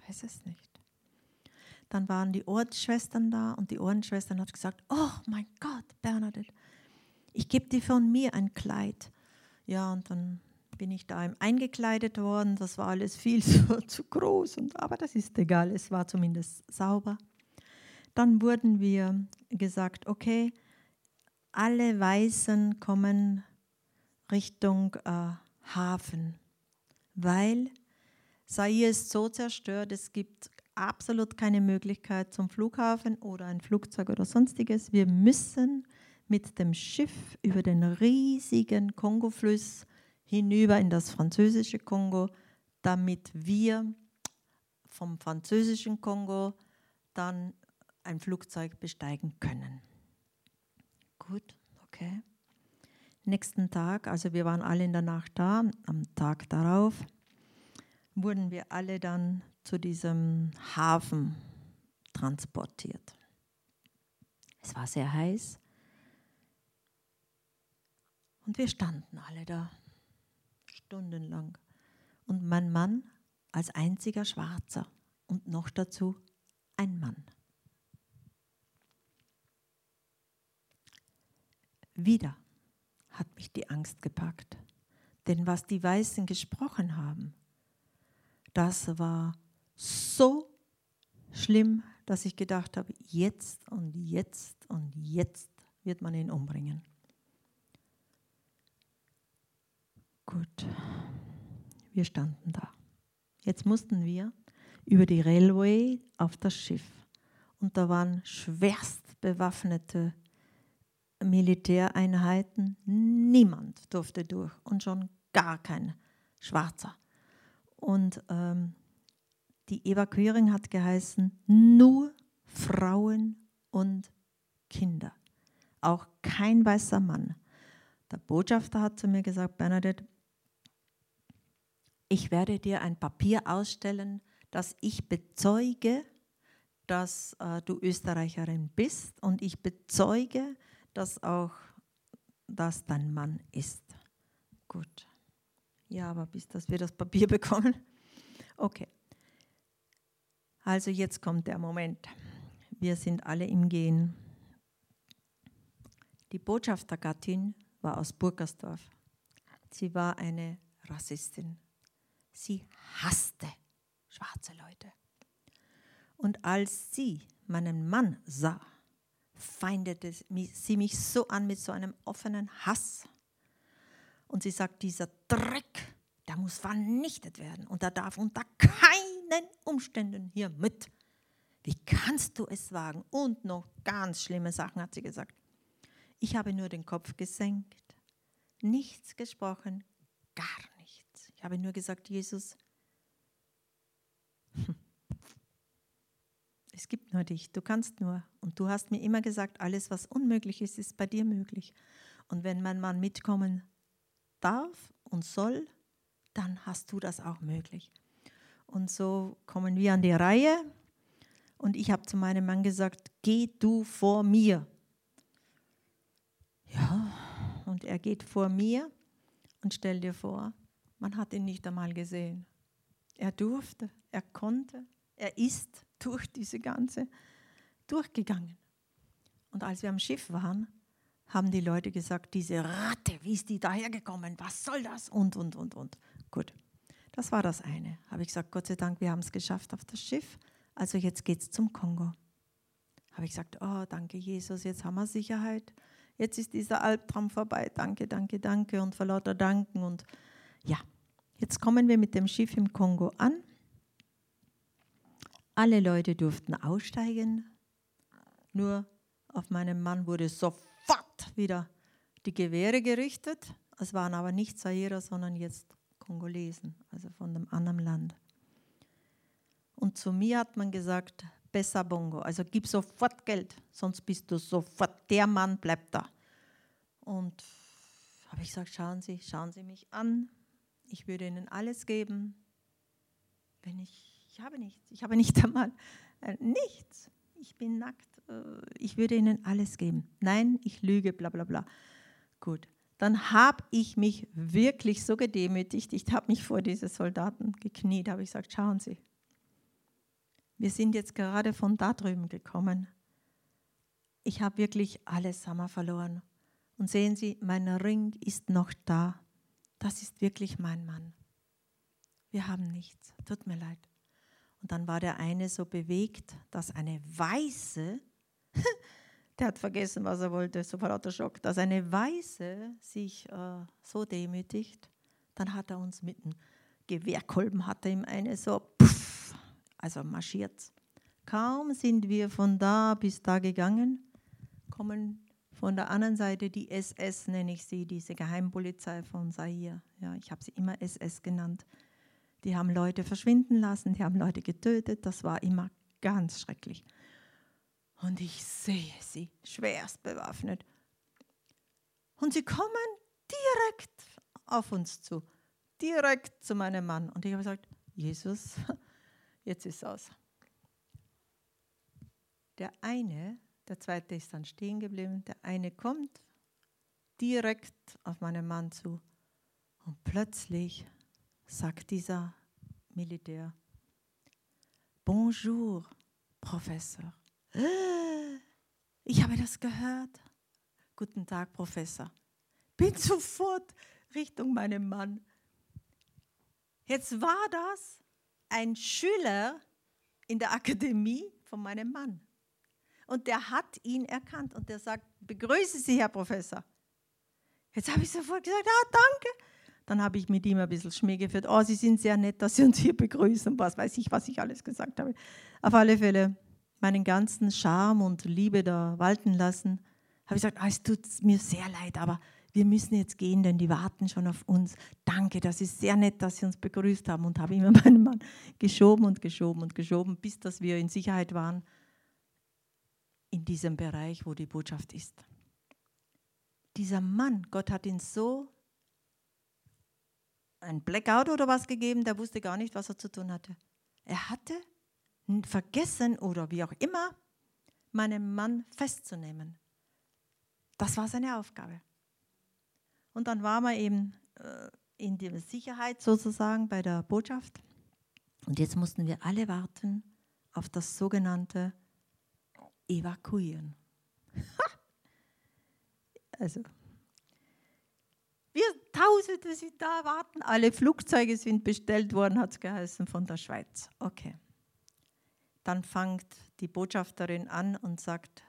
Ich weiß es nicht. Dann waren die Ordensschwestern da und die Ordensschwestern hat gesagt, oh mein Gott, Bernadette, ich gebe dir von mir ein Kleid. Ja, und dann bin ich da eingekleidet worden. Das war alles viel zu, zu groß, und, aber das ist egal, es war zumindest sauber. Dann wurden wir gesagt, okay, alle Weißen kommen Richtung äh, Hafen, weil Sair ist so zerstört, es gibt absolut keine Möglichkeit zum Flughafen oder ein Flugzeug oder sonstiges. Wir müssen mit dem Schiff über den riesigen Kongofluss hinüber in das französische Kongo, damit wir vom französischen Kongo dann ein Flugzeug besteigen können. Gut, okay. Nächsten Tag, also wir waren alle in der Nacht da, am Tag darauf wurden wir alle dann zu diesem Hafen transportiert. Es war sehr heiß und wir standen alle da, stundenlang. Und mein Mann als einziger Schwarzer und noch dazu ein Mann. Wieder hat mich die Angst gepackt. Denn was die Weißen gesprochen haben, das war so schlimm, dass ich gedacht habe, jetzt und jetzt und jetzt wird man ihn umbringen. Gut, wir standen da. Jetzt mussten wir über die Railway auf das Schiff. Und da waren schwerst bewaffnete Militäreinheiten. Niemand durfte durch und schon gar kein Schwarzer. Und ähm, die Evakuierung hat geheißen, nur Frauen und Kinder. Auch kein weißer Mann. Der Botschafter hat zu mir gesagt, Bernadette, ich werde dir ein Papier ausstellen, dass ich bezeuge, dass äh, du Österreicherin bist und ich bezeuge, dass auch das dein Mann ist. Gut. Ja, aber bis dass wir das Papier bekommen. Okay. Also jetzt kommt der Moment. Wir sind alle im Gehen. Die Botschaftergattin war aus Burgersdorf. Sie war eine Rassistin. Sie hasste schwarze Leute. Und als sie meinen Mann sah, feindete sie mich so an mit so einem offenen Hass. Und sie sagt, dieser Dreck, der muss vernichtet werden und der darf unter keinen Umständen hier mit. Wie kannst du es wagen? Und noch ganz schlimme Sachen hat sie gesagt. Ich habe nur den Kopf gesenkt, nichts gesprochen, gar nichts. Ich habe nur gesagt, Jesus, hm, es gibt nur dich, du kannst nur. Und du hast mir immer gesagt, alles, was unmöglich ist, ist bei dir möglich. Und wenn mein Mann mitkommen darf und soll, dann hast du das auch möglich. Und so kommen wir an die Reihe. Und ich habe zu meinem Mann gesagt, geh du vor mir. Ja, und er geht vor mir und stell dir vor, man hat ihn nicht einmal gesehen. Er durfte, er konnte, er ist durch diese ganze durchgegangen. Und als wir am Schiff waren, haben die Leute gesagt, diese Ratte, wie ist die dahergekommen? Was soll das? Und, und, und, und. Gut, das war das eine. Habe ich gesagt, Gott sei Dank, wir haben es geschafft auf das Schiff. Also jetzt geht es zum Kongo. Habe ich gesagt, oh, danke Jesus, jetzt haben wir Sicherheit. jetzt ist dieser Albtraum vorbei. Danke, danke, danke und vor lauter Danken. Und ja, jetzt kommen wir mit dem Schiff im Kongo an. Alle Leute durften aussteigen. Nur auf meinen Mann wurde sofort wieder die Gewehre gerichtet. Es waren aber nicht Zaire, sondern jetzt Kongolesen, also von einem anderen Land. Und zu mir hat man gesagt, besser Bongo, also gib sofort Geld, sonst bist du sofort, der Mann bleibt da. Und habe ich gesagt, schauen Sie, schauen Sie mich an, ich würde Ihnen alles geben, wenn ich ich habe nichts. Ich habe nicht einmal äh, nichts. Ich bin nackt. Äh, ich würde ihnen alles geben. Nein, ich lüge, bla bla bla. Gut. Dann habe ich mich wirklich so gedemütigt. Ich habe mich vor diese Soldaten gekniet, habe ich gesagt, schauen Sie, wir sind jetzt gerade von da drüben gekommen. Ich habe wirklich alles Hammer verloren. Und sehen Sie, mein Ring ist noch da. Das ist wirklich mein Mann. Wir haben nichts. Tut mir leid. Und dann war der eine so bewegt, dass eine Weiße, der hat vergessen, was er wollte, so der Schock, dass eine Weiße sich äh, so demütigt. Dann hat er uns mit einem Gewehrkolben, hat er ihm eine so, puff, also marschiert. Kaum sind wir von da bis da gegangen, kommen von der anderen Seite die SS, nenne ich sie, diese Geheimpolizei von Zaire. Ja, ich habe sie immer SS genannt. Die haben Leute verschwinden lassen, die haben Leute getötet. Das war immer ganz schrecklich. Und ich sehe sie schwerst bewaffnet. Und sie kommen direkt auf uns zu, direkt zu meinem Mann. Und ich habe gesagt, Jesus, jetzt ist es aus. Der eine, der zweite ist dann stehen geblieben, der eine kommt direkt auf meinen Mann zu. Und plötzlich sagt dieser Militär. Bonjour, Professor. Ich habe das gehört. Guten Tag, Professor. Bin sofort Richtung meinem Mann. Jetzt war das ein Schüler in der Akademie von meinem Mann. Und der hat ihn erkannt und der sagt, begrüße Sie, Herr Professor. Jetzt habe ich sofort gesagt, ah, danke. Dann habe ich mit ihm ein bisschen Schmäh geführt. Oh, Sie sind sehr nett, dass Sie uns hier begrüßen. Was weiß ich, was ich alles gesagt habe. Auf alle Fälle meinen ganzen Charme und Liebe da walten lassen. Habe ich gesagt, oh, es tut mir sehr leid, aber wir müssen jetzt gehen, denn die warten schon auf uns. Danke, das ist sehr nett, dass Sie uns begrüßt haben. Und habe immer meinen Mann geschoben und geschoben und geschoben, bis dass wir in Sicherheit waren in diesem Bereich, wo die Botschaft ist. Dieser Mann, Gott hat ihn so ein Blackout oder was gegeben, der wusste gar nicht, was er zu tun hatte. Er hatte vergessen oder wie auch immer, meinen Mann festzunehmen. Das war seine Aufgabe. Und dann waren wir eben äh, in der Sicherheit sozusagen bei der Botschaft. Und jetzt mussten wir alle warten auf das sogenannte Evakuieren. also wir Tausende sind da, warten. Alle Flugzeuge sind bestellt worden, hat es geheißen, von der Schweiz. Okay. Dann fängt die Botschafterin an und sagt,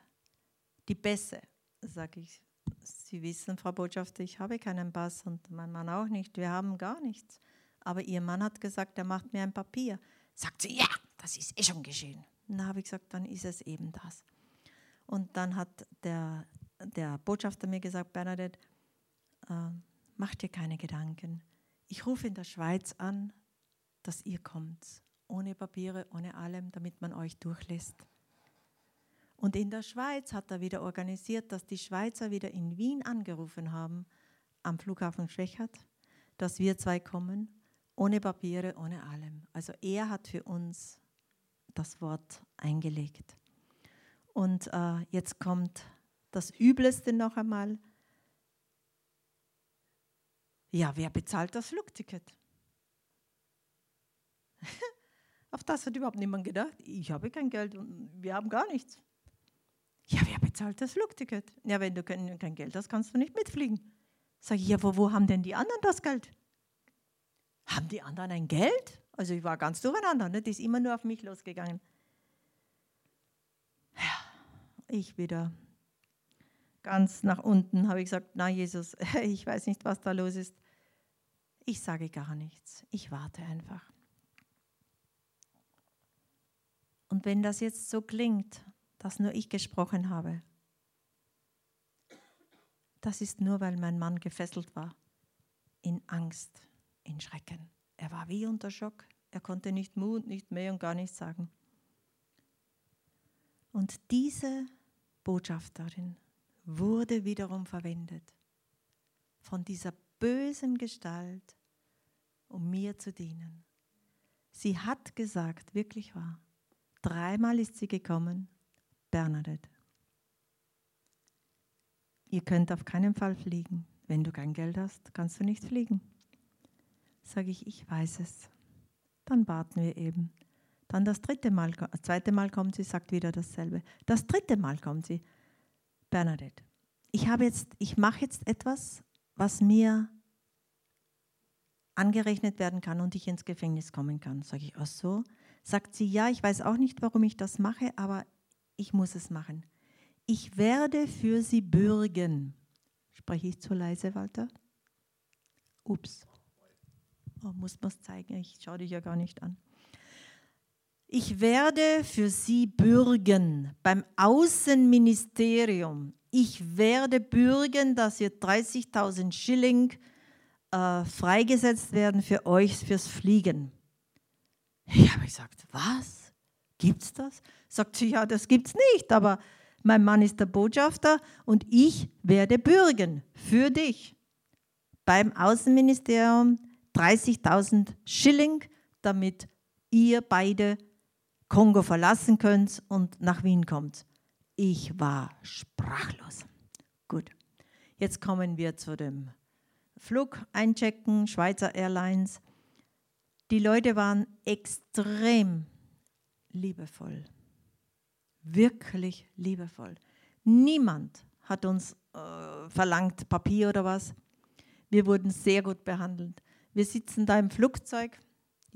die Pässe, sage ich, Sie wissen, Frau Botschafter, ich habe keinen Pass und mein Mann auch nicht, wir haben gar nichts. Aber Ihr Mann hat gesagt, er macht mir ein Papier. Sagt sie, ja, das ist eh schon geschehen. Dann habe ich gesagt, dann ist es eben das. Und dann hat der, der Botschafter mir gesagt, Bernadette, äh, mach dir keine Gedanken. Ich rufe in der Schweiz an, dass ihr kommt, ohne Papiere, ohne allem, damit man euch durchlässt. Und in der Schweiz hat er wieder organisiert, dass die Schweizer wieder in Wien angerufen haben, am Flughafen Schwächert, dass wir zwei kommen, ohne Papiere, ohne allem. Also er hat für uns das Wort eingelegt. Und äh, jetzt kommt das Übleste noch einmal. Ja, wer bezahlt das Flugticket? Auf das hat überhaupt niemand gedacht. Ich habe kein Geld und wir haben gar nichts. Ja, wer bezahlt das Flugticket? Ja, wenn du kein, kein Geld hast, kannst du nicht mitfliegen. Sag ich, ja, wo, wo haben denn die anderen das Geld? Haben die anderen ein Geld? Also ich war ganz durcheinander, ne? die ist immer nur auf mich losgegangen. Ich wieder ganz nach unten, habe ich gesagt, na Jesus, ich weiß nicht, was da los ist. Ich sage gar nichts. Ich warte einfach. Und wenn das jetzt so klingt, dass nur ich gesprochen habe, das ist nur, weil mein Mann gefesselt war, in Angst, in Schrecken. Er war wie unter Schock. Er konnte nicht Mut, nicht mehr und gar nichts sagen. Und diese Botschafterin wurde wiederum verwendet von dieser bösen Gestalt, um mir zu dienen. Sie hat gesagt, wirklich wahr, dreimal ist sie gekommen, Bernadette, ihr könnt auf keinen Fall fliegen. Wenn du kein Geld hast, kannst du nicht fliegen. Sage ich, ich weiß es. Dann warten wir eben. Dann das dritte Mal, das zweite Mal kommt sie, sagt wieder dasselbe. Das dritte Mal kommt sie, Bernadette, ich habe jetzt, ich mache jetzt etwas, was mir angerechnet werden kann und ich ins Gefängnis kommen kann. Sage ich, ach so. Sagt sie, ja, ich weiß auch nicht, warum ich das mache, aber ich muss es machen. Ich werde für sie bürgen. Spreche ich zu leise, Walter? Ups. Oh, muss man es zeigen? Ich schaue dich ja gar nicht an. Ich werde für sie bürgen beim Außenministerium. Ich werde bürgen, dass ihr 30.000 Schilling äh, freigesetzt werden für euch fürs Fliegen. Ich habe gesagt, was? Gibt's das? Sagt sie, ja, das gibt's nicht, aber mein Mann ist der Botschafter und ich werde bürgen für dich. Beim Außenministerium 30.000 Schilling, damit ihr beide Kongo verlassen könnt und nach Wien kommt. Ich war sprachlos. Gut, jetzt kommen wir zu dem Flug einchecken, Schweizer Airlines. Die Leute waren extrem liebevoll, wirklich liebevoll. Niemand hat uns äh, verlangt Papier oder was. Wir wurden sehr gut behandelt. Wir sitzen da im Flugzeug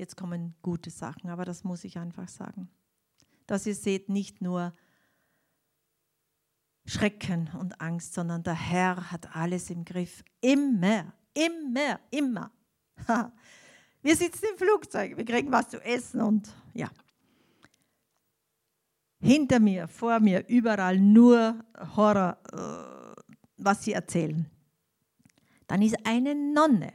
Jetzt kommen gute Sachen, aber das muss ich einfach sagen. Dass ihr seht nicht nur Schrecken und Angst, sondern der Herr hat alles im Griff. Immer, immer, immer. Wir sitzen im Flugzeug, wir kriegen was zu essen und ja. Hinter mir, vor mir, überall nur Horror, äh, was sie erzählen. Dann ist eine Nonne,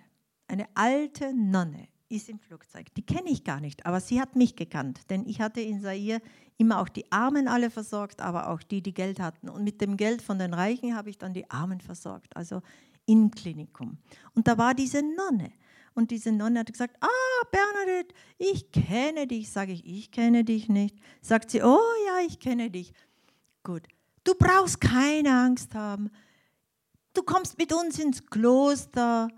eine alte Nonne ist im Flugzeug. Die kenne ich gar nicht, aber sie hat mich gekannt, denn ich hatte in Zaire immer auch die Armen alle versorgt, aber auch die, die Geld hatten. Und mit dem Geld von den Reichen habe ich dann die Armen versorgt, also im Klinikum. Und da war diese Nonne. Und diese Nonne hat gesagt, ah, Bernadette, ich kenne dich. Sage ich, ich kenne dich nicht. Sagt sie, oh ja, ich kenne dich. Gut, du brauchst keine Angst haben. Du kommst mit uns ins Kloster.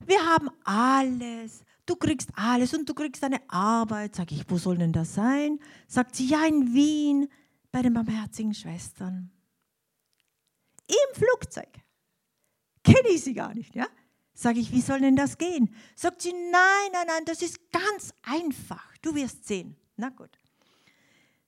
Wir haben alles du kriegst alles und du kriegst eine Arbeit. Sag ich, wo soll denn das sein? Sagt sie, ja, in Wien bei den barmherzigen Schwestern. Im Flugzeug. Kenne ich sie gar nicht, ja? Sag ich, wie soll denn das gehen? Sagt sie, nein, nein, nein, das ist ganz einfach. Du wirst sehen. Na gut.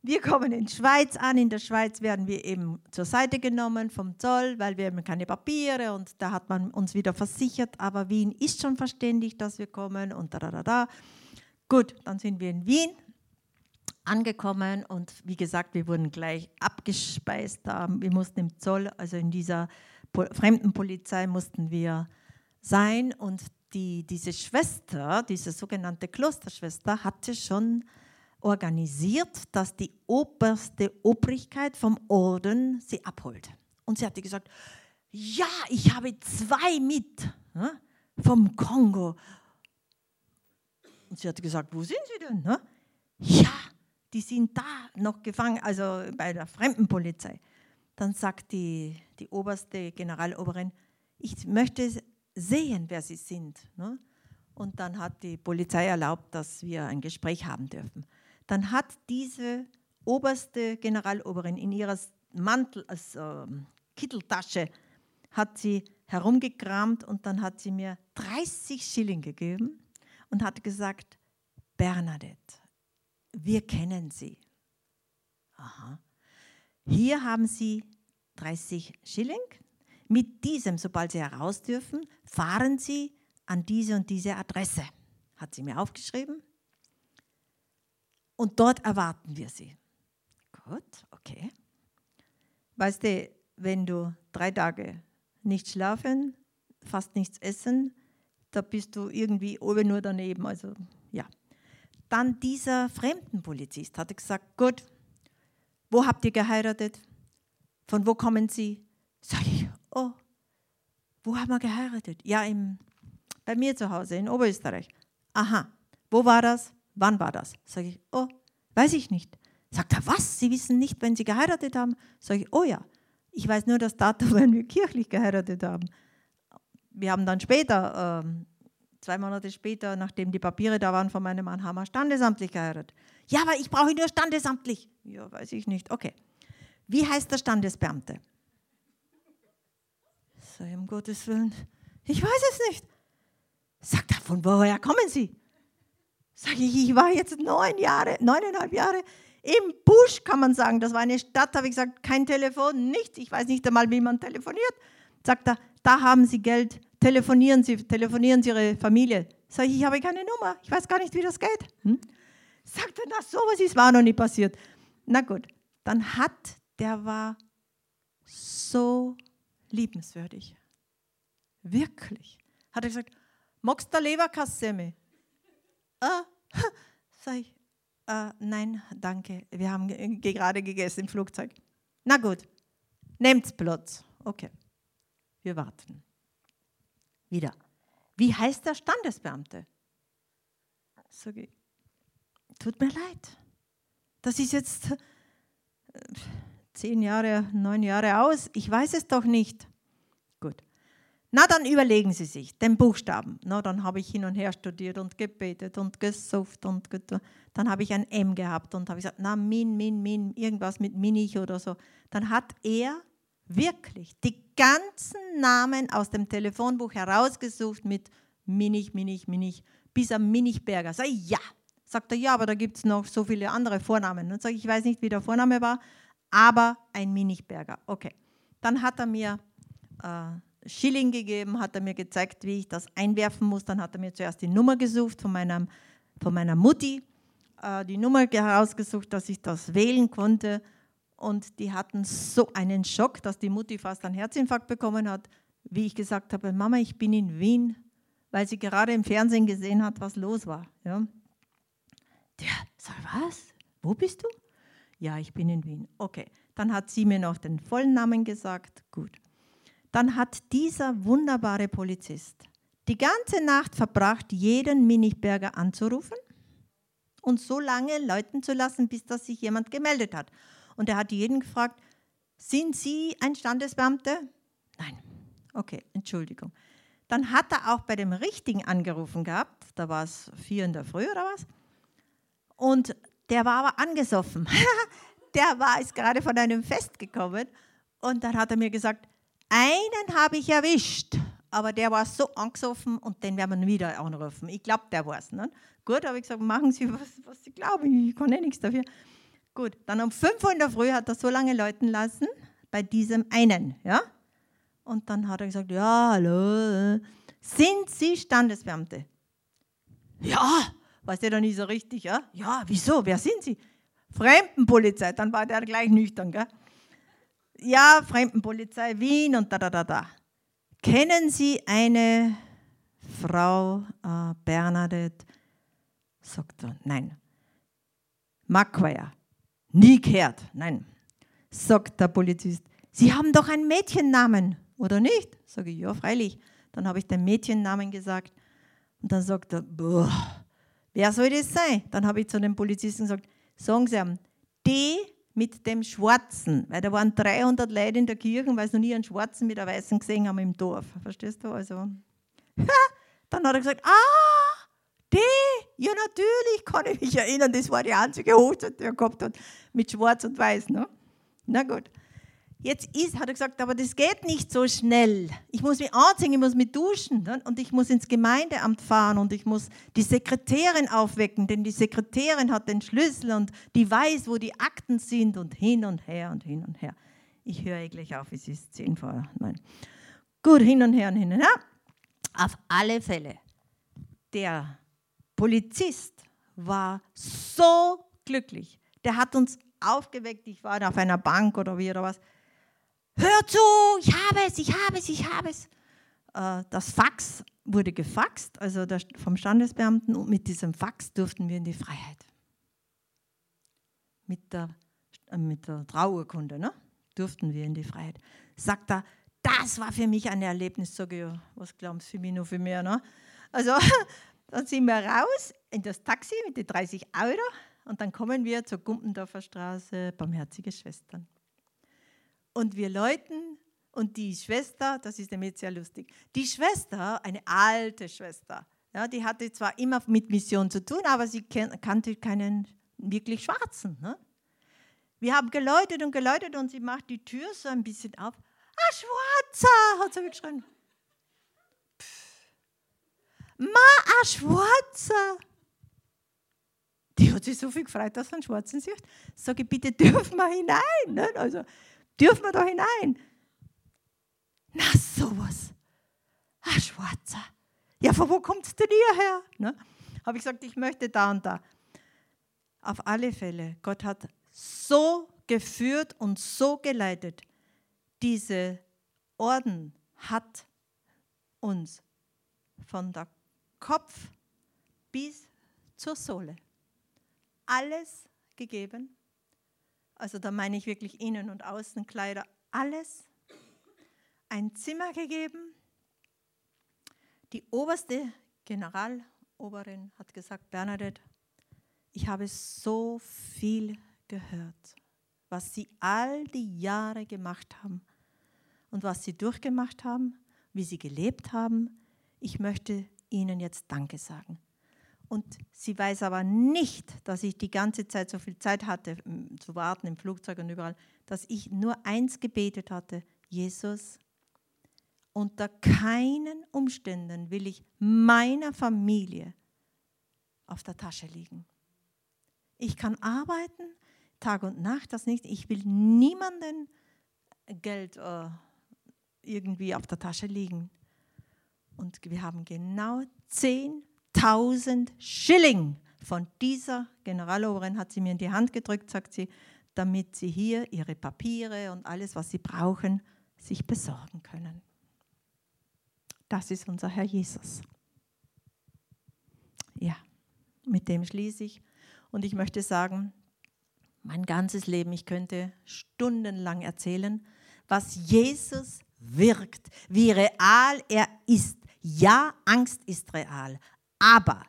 Wir kommen in Schweiz an. In der Schweiz werden wir eben zur Seite genommen vom Zoll, weil wir haben keine Papiere und da hat man uns wieder versichert. Aber Wien ist schon verständigt, dass wir kommen und da, da, da, da. Gut, dann sind wir in Wien angekommen und wie gesagt, wir wurden gleich abgespeist. Wir mussten im Zoll, also in dieser Fremdenpolizei mussten wir sein und die, diese Schwester, diese sogenannte Klosterschwester, hatte schon organisiert, dass die oberste Obrigkeit vom Orden sie abholt. Und sie hatte gesagt, ja, ich habe zwei mit vom Kongo. Und sie hat gesagt, wo sind sie denn? Ja, die sind da noch gefangen, also bei der Fremdenpolizei. Dann sagt die, die oberste Generaloberin, ich möchte sehen, wer sie sind. Und dann hat die Polizei erlaubt, dass wir ein Gespräch haben dürfen dann hat diese oberste Generaloberin in ihrer Mantel, also Kitteltasche, hat sie herumgekramt und dann hat sie mir 30 Schilling gegeben und hat gesagt, Bernadette, wir kennen Sie. Aha. Hier haben Sie 30 Schilling, mit diesem, sobald Sie heraus dürfen, fahren Sie an diese und diese Adresse. Hat sie mir aufgeschrieben. Und dort erwarten wir sie. Gut, okay. Weißt du, wenn du drei Tage nicht schlafen, fast nichts essen, da bist du irgendwie oben nur daneben. Also ja. Dann dieser Fremdenpolizist hatte gesagt, gut, wo habt ihr geheiratet? Von wo kommen Sie? Sag ich, oh, wo haben wir geheiratet? Ja, im, bei mir zu Hause in Oberösterreich. Aha, wo war das? Wann war das? Sag ich, oh, weiß ich nicht. Sagt er, was? Sie wissen nicht, wenn Sie geheiratet haben? Sag ich, oh ja, ich weiß nur das Datum, wenn wir kirchlich geheiratet haben. Wir haben dann später, ähm, zwei Monate später, nachdem die Papiere da waren von meinem Mann, haben wir standesamtlich geheiratet. Ja, aber ich brauche nur standesamtlich. Ja, weiß ich nicht. Okay. Wie heißt der Standesbeamte? Sei um Gottes Willen. Ich weiß es nicht. Sagt er, von woher kommen Sie? Sag ich, ich war jetzt neun Jahre, neuneinhalb Jahre im Busch, kann man sagen. Das war eine Stadt, habe ich gesagt, kein Telefon, nichts. Ich weiß nicht einmal, wie man telefoniert. Sagt er, da haben Sie Geld, telefonieren Sie, telefonieren Sie Ihre Familie. Sag ich, ich habe keine Nummer, ich weiß gar nicht, wie das geht. Hm? Sagt er, na sowas ist war noch nie passiert. Na gut, dann hat, der war so liebenswürdig. Wirklich. Hat er gesagt, magst du Leberkassemme? Äh, sag ich, äh, nein, danke, wir haben gerade gegessen im Flugzeug. Na gut, nehmt's Platz. Okay, wir warten. Wieder. Wie heißt der Standesbeamte? Sag ich, tut mir leid. Das ist jetzt äh, zehn Jahre, neun Jahre aus. Ich weiß es doch nicht. Na, dann überlegen Sie sich den Buchstaben. Na, dann habe ich hin und her studiert und gebetet und gesufft und dann habe ich ein M gehabt und habe gesagt, na, Min, Min, Min, irgendwas mit Minich oder so. Dann hat er wirklich die ganzen Namen aus dem Telefonbuch herausgesucht mit Minich, Minich, Minich, bis am Minichberger. Sag ich, ja. Sagt er, ja, aber da gibt es noch so viele andere Vornamen. Und sage ich, ich weiß nicht, wie der Vorname war, aber ein Minichberger. Okay. Dann hat er mir äh, Schilling gegeben, hat er mir gezeigt, wie ich das einwerfen muss. Dann hat er mir zuerst die Nummer gesucht von, meinem, von meiner Mutti, äh, die Nummer herausgesucht, dass ich das wählen konnte. Und die hatten so einen Schock, dass die Mutti fast einen Herzinfarkt bekommen hat, wie ich gesagt habe, Mama, ich bin in Wien, weil sie gerade im Fernsehen gesehen hat, was los war. Ja. Der sagt, was? Wo bist du? Ja, ich bin in Wien. Okay, dann hat sie mir noch den vollen Namen gesagt. Gut dann hat dieser wunderbare Polizist die ganze Nacht verbracht, jeden Minichberger anzurufen und so lange läuten zu lassen, bis dass sich jemand gemeldet hat. Und er hat jeden gefragt, sind Sie ein Standesbeamter? Nein. Okay, Entschuldigung. Dann hat er auch bei dem Richtigen angerufen gehabt, da war es vier in der Früh oder was. Und der war aber angesoffen. der war ist gerade von einem Fest gekommen. Und dann hat er mir gesagt, einen habe ich erwischt, aber der war so angesoffen und den werden wir wieder anrufen. Ich glaube, der war es. Ne? Gut, habe ich gesagt, machen Sie, was, was Sie glauben, ich kann eh nichts dafür. Gut, dann um 5 Uhr in der Früh hat er so lange läuten lassen, bei diesem einen. Ja? Und dann hat er gesagt, ja, hallo, sind Sie Standesbeamte? Ja, weiß der doch nicht so richtig, ja? Ja, wieso, wer sind Sie? Fremdenpolizei, dann war der gleich nüchtern, gell? Ja, Fremdenpolizei Wien und da, da, da, da. Kennen Sie eine Frau äh, Bernadette? Sagt er, nein. Macquarie, nie gehört, nein. Sagt der Polizist, Sie haben doch einen Mädchennamen, oder nicht? Sage ich, ja, freilich. Dann habe ich den Mädchennamen gesagt. Und dann sagt er, boah, wer soll das sein? Dann habe ich zu dem Polizisten gesagt, sagen Sie ihm, die mit dem Schwarzen, weil da waren 300 Leute in der Kirche, weil sie noch nie einen Schwarzen mit einem Weißen gesehen haben im Dorf. Verstehst du? Also, dann hat er gesagt, ah, die, ja natürlich kann ich mich erinnern, das war die einzige Hochzeit, die er gehabt hat, mit Schwarz und Weiß. Ne? Na gut. Jetzt ist, hat er gesagt, aber das geht nicht so schnell. Ich muss mich anziehen, ich muss mich duschen ne? und ich muss ins Gemeindeamt fahren und ich muss die Sekretärin aufwecken, denn die Sekretärin hat den Schlüssel und die weiß, wo die Akten sind und hin und her und hin und her. Ich höre eh gleich auf, es ist 10 vor 9. Gut, hin und her und hin und her. Auf alle Fälle, der Polizist war so glücklich. Der hat uns aufgeweckt. Ich war auf einer Bank oder wie oder was. Hör zu, ich habe es, ich habe es, ich habe es. Äh, das Fax wurde gefaxt, also vom Standesbeamten, und mit diesem Fax durften wir in die Freiheit. Mit der, äh, mit der Trauurkunde ne? durften wir in die Freiheit. Sagt er, das war für mich ein Erlebnis. Sag ich, was glauben Sie für mich noch für mehr? Ne? Also, dann sind wir raus in das Taxi mit den 30 Euro und dann kommen wir zur Gumpendorfer Straße, Barmherzige Schwestern. Und wir läuten und die Schwester, das ist nämlich sehr lustig, die Schwester, eine alte Schwester, ja, die hatte zwar immer mit Mission zu tun, aber sie kannte keinen wirklich Schwarzen. Ne? Wir haben geläutet und geläutet und sie macht die Tür so ein bisschen auf. Ah, Schwarzer, hat sie geschrien. Ma, ein Schwarzer. Die hat sich so viel gefreut, dass einen Schwarzen sieht. Sage bitte dürfen wir hinein. Ne? Also, dürfen wir da hinein? Na, sowas. Ein Schwarzer. Ja, von wo kommst du dir her? Ne? Habe ich gesagt, ich möchte da und da. Auf alle Fälle, Gott hat so geführt und so geleitet. Diese Orden hat uns von der Kopf bis zur Sohle alles gegeben. Also da meine ich wirklich Innen- und Außenkleider, alles. Ein Zimmer gegeben. Die oberste Generaloberin hat gesagt, Bernadette, ich habe so viel gehört, was Sie all die Jahre gemacht haben und was Sie durchgemacht haben, wie Sie gelebt haben. Ich möchte Ihnen jetzt Danke sagen. Und sie weiß aber nicht, dass ich die ganze Zeit so viel Zeit hatte zu warten im Flugzeug und überall, dass ich nur eins gebetet hatte, Jesus, unter keinen Umständen will ich meiner Familie auf der Tasche liegen. Ich kann arbeiten, Tag und Nacht, das nicht. Ich will niemanden Geld äh, irgendwie auf der Tasche liegen. Und wir haben genau 10.000 Schilling von dieser Generaloberin, hat sie mir in die Hand gedrückt, sagt sie, damit sie hier ihre Papiere und alles, was sie brauchen, sich besorgen können. Das ist unser Herr Jesus. Ja, mit dem schließe ich. Und ich möchte sagen, mein ganzes Leben, ich könnte stundenlang erzählen, was Jesus wirkt, wie real er ist. Ja, Angst ist real, aber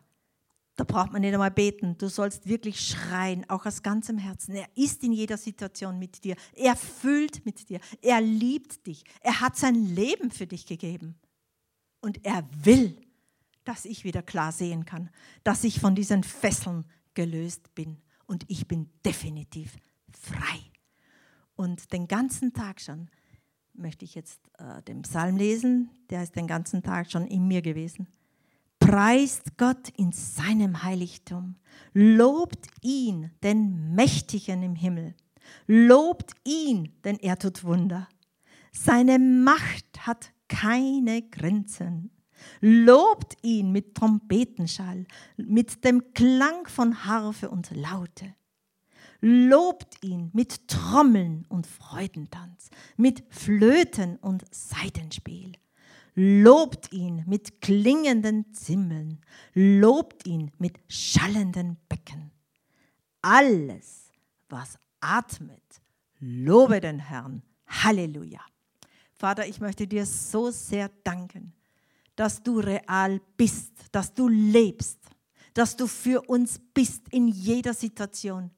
da braucht man nicht einmal beten. Du sollst wirklich schreien, auch aus ganzem Herzen. Er ist in jeder Situation mit dir. Er fühlt mit dir. Er liebt dich. Er hat sein Leben für dich gegeben. Und er will, dass ich wieder klar sehen kann, dass ich von diesen Fesseln gelöst bin. Und ich bin definitiv frei. Und den ganzen Tag schon möchte ich jetzt äh, den Psalm lesen. Der ist den ganzen Tag schon in mir gewesen. Preist Gott in seinem Heiligtum. Lobt ihn, den Mächtigen im Himmel. Lobt ihn, denn er tut Wunder. Seine Macht hat keine Grenzen. Lobt ihn mit Trompetenschall, mit dem Klang von Harfe und Laute. Lobt ihn mit Trommeln und Freudentanz, mit Flöten und Seitenspiel. Lobt ihn mit klingenden Zimmeln, lobt ihn mit schallenden Becken. Alles, was atmet, lobe den Herrn. Halleluja. Vater, ich möchte dir so sehr danken, dass du real bist, dass du lebst, dass du für uns bist in jeder Situation.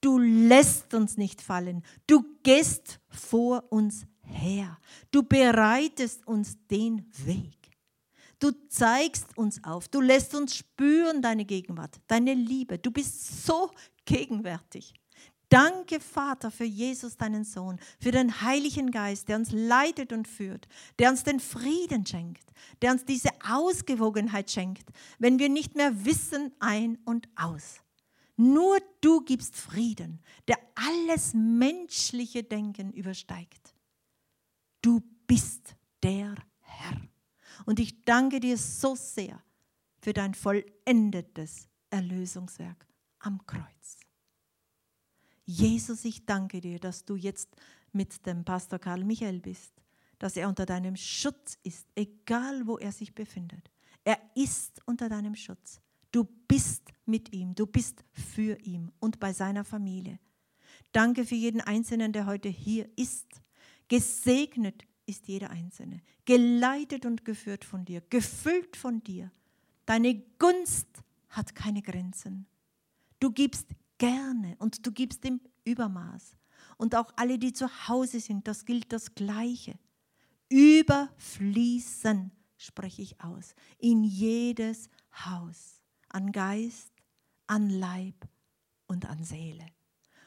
Du lässt uns nicht fallen. Du gehst vor uns her. Du bereitest uns den Weg. Du zeigst uns auf. Du lässt uns spüren deine Gegenwart, deine Liebe. Du bist so gegenwärtig. Danke, Vater, für Jesus, deinen Sohn, für den Heiligen Geist, der uns leitet und führt, der uns den Frieden schenkt, der uns diese Ausgewogenheit schenkt, wenn wir nicht mehr wissen ein und aus. Nur du gibst Frieden, der alles menschliche Denken übersteigt. Du bist der Herr. Und ich danke dir so sehr für dein vollendetes Erlösungswerk am Kreuz. Jesus, ich danke dir, dass du jetzt mit dem Pastor Karl Michael bist, dass er unter deinem Schutz ist, egal wo er sich befindet. Er ist unter deinem Schutz. Du bist mit ihm, du bist für ihn und bei seiner Familie. Danke für jeden Einzelnen, der heute hier ist. Gesegnet ist jeder Einzelne, geleitet und geführt von dir, gefüllt von dir. Deine Gunst hat keine Grenzen. Du gibst gerne und du gibst im Übermaß. Und auch alle, die zu Hause sind, das gilt das Gleiche. Überfließen spreche ich aus, in jedes Haus, an Geist, an Leib und an Seele.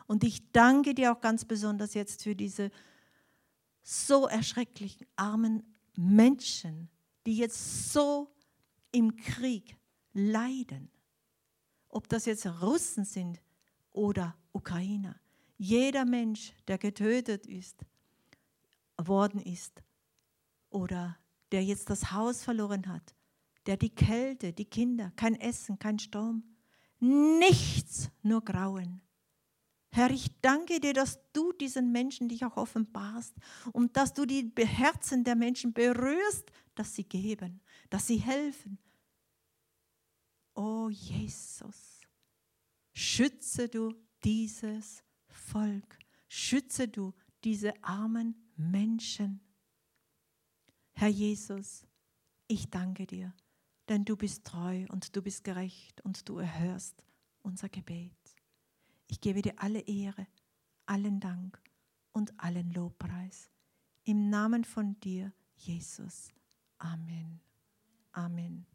Und ich danke dir auch ganz besonders jetzt für diese so erschrecklichen armen Menschen, die jetzt so im Krieg leiden. Ob das jetzt Russen sind oder Ukrainer. Jeder Mensch, der getötet ist, worden ist oder der jetzt das Haus verloren hat, der die Kälte, die Kinder, kein Essen, kein Sturm, nichts, nur Grauen. Herr, ich danke dir, dass du diesen Menschen dich auch offenbarst und dass du die Herzen der Menschen berührst, dass sie geben, dass sie helfen. Oh Jesus, schütze du dieses Volk, schütze du diese armen Menschen. Herr Jesus, ich danke dir, denn du bist treu und du bist gerecht und du erhörst unser Gebet. Ich gebe dir alle Ehre, allen Dank und allen Lobpreis. Im Namen von dir, Jesus. Amen. Amen.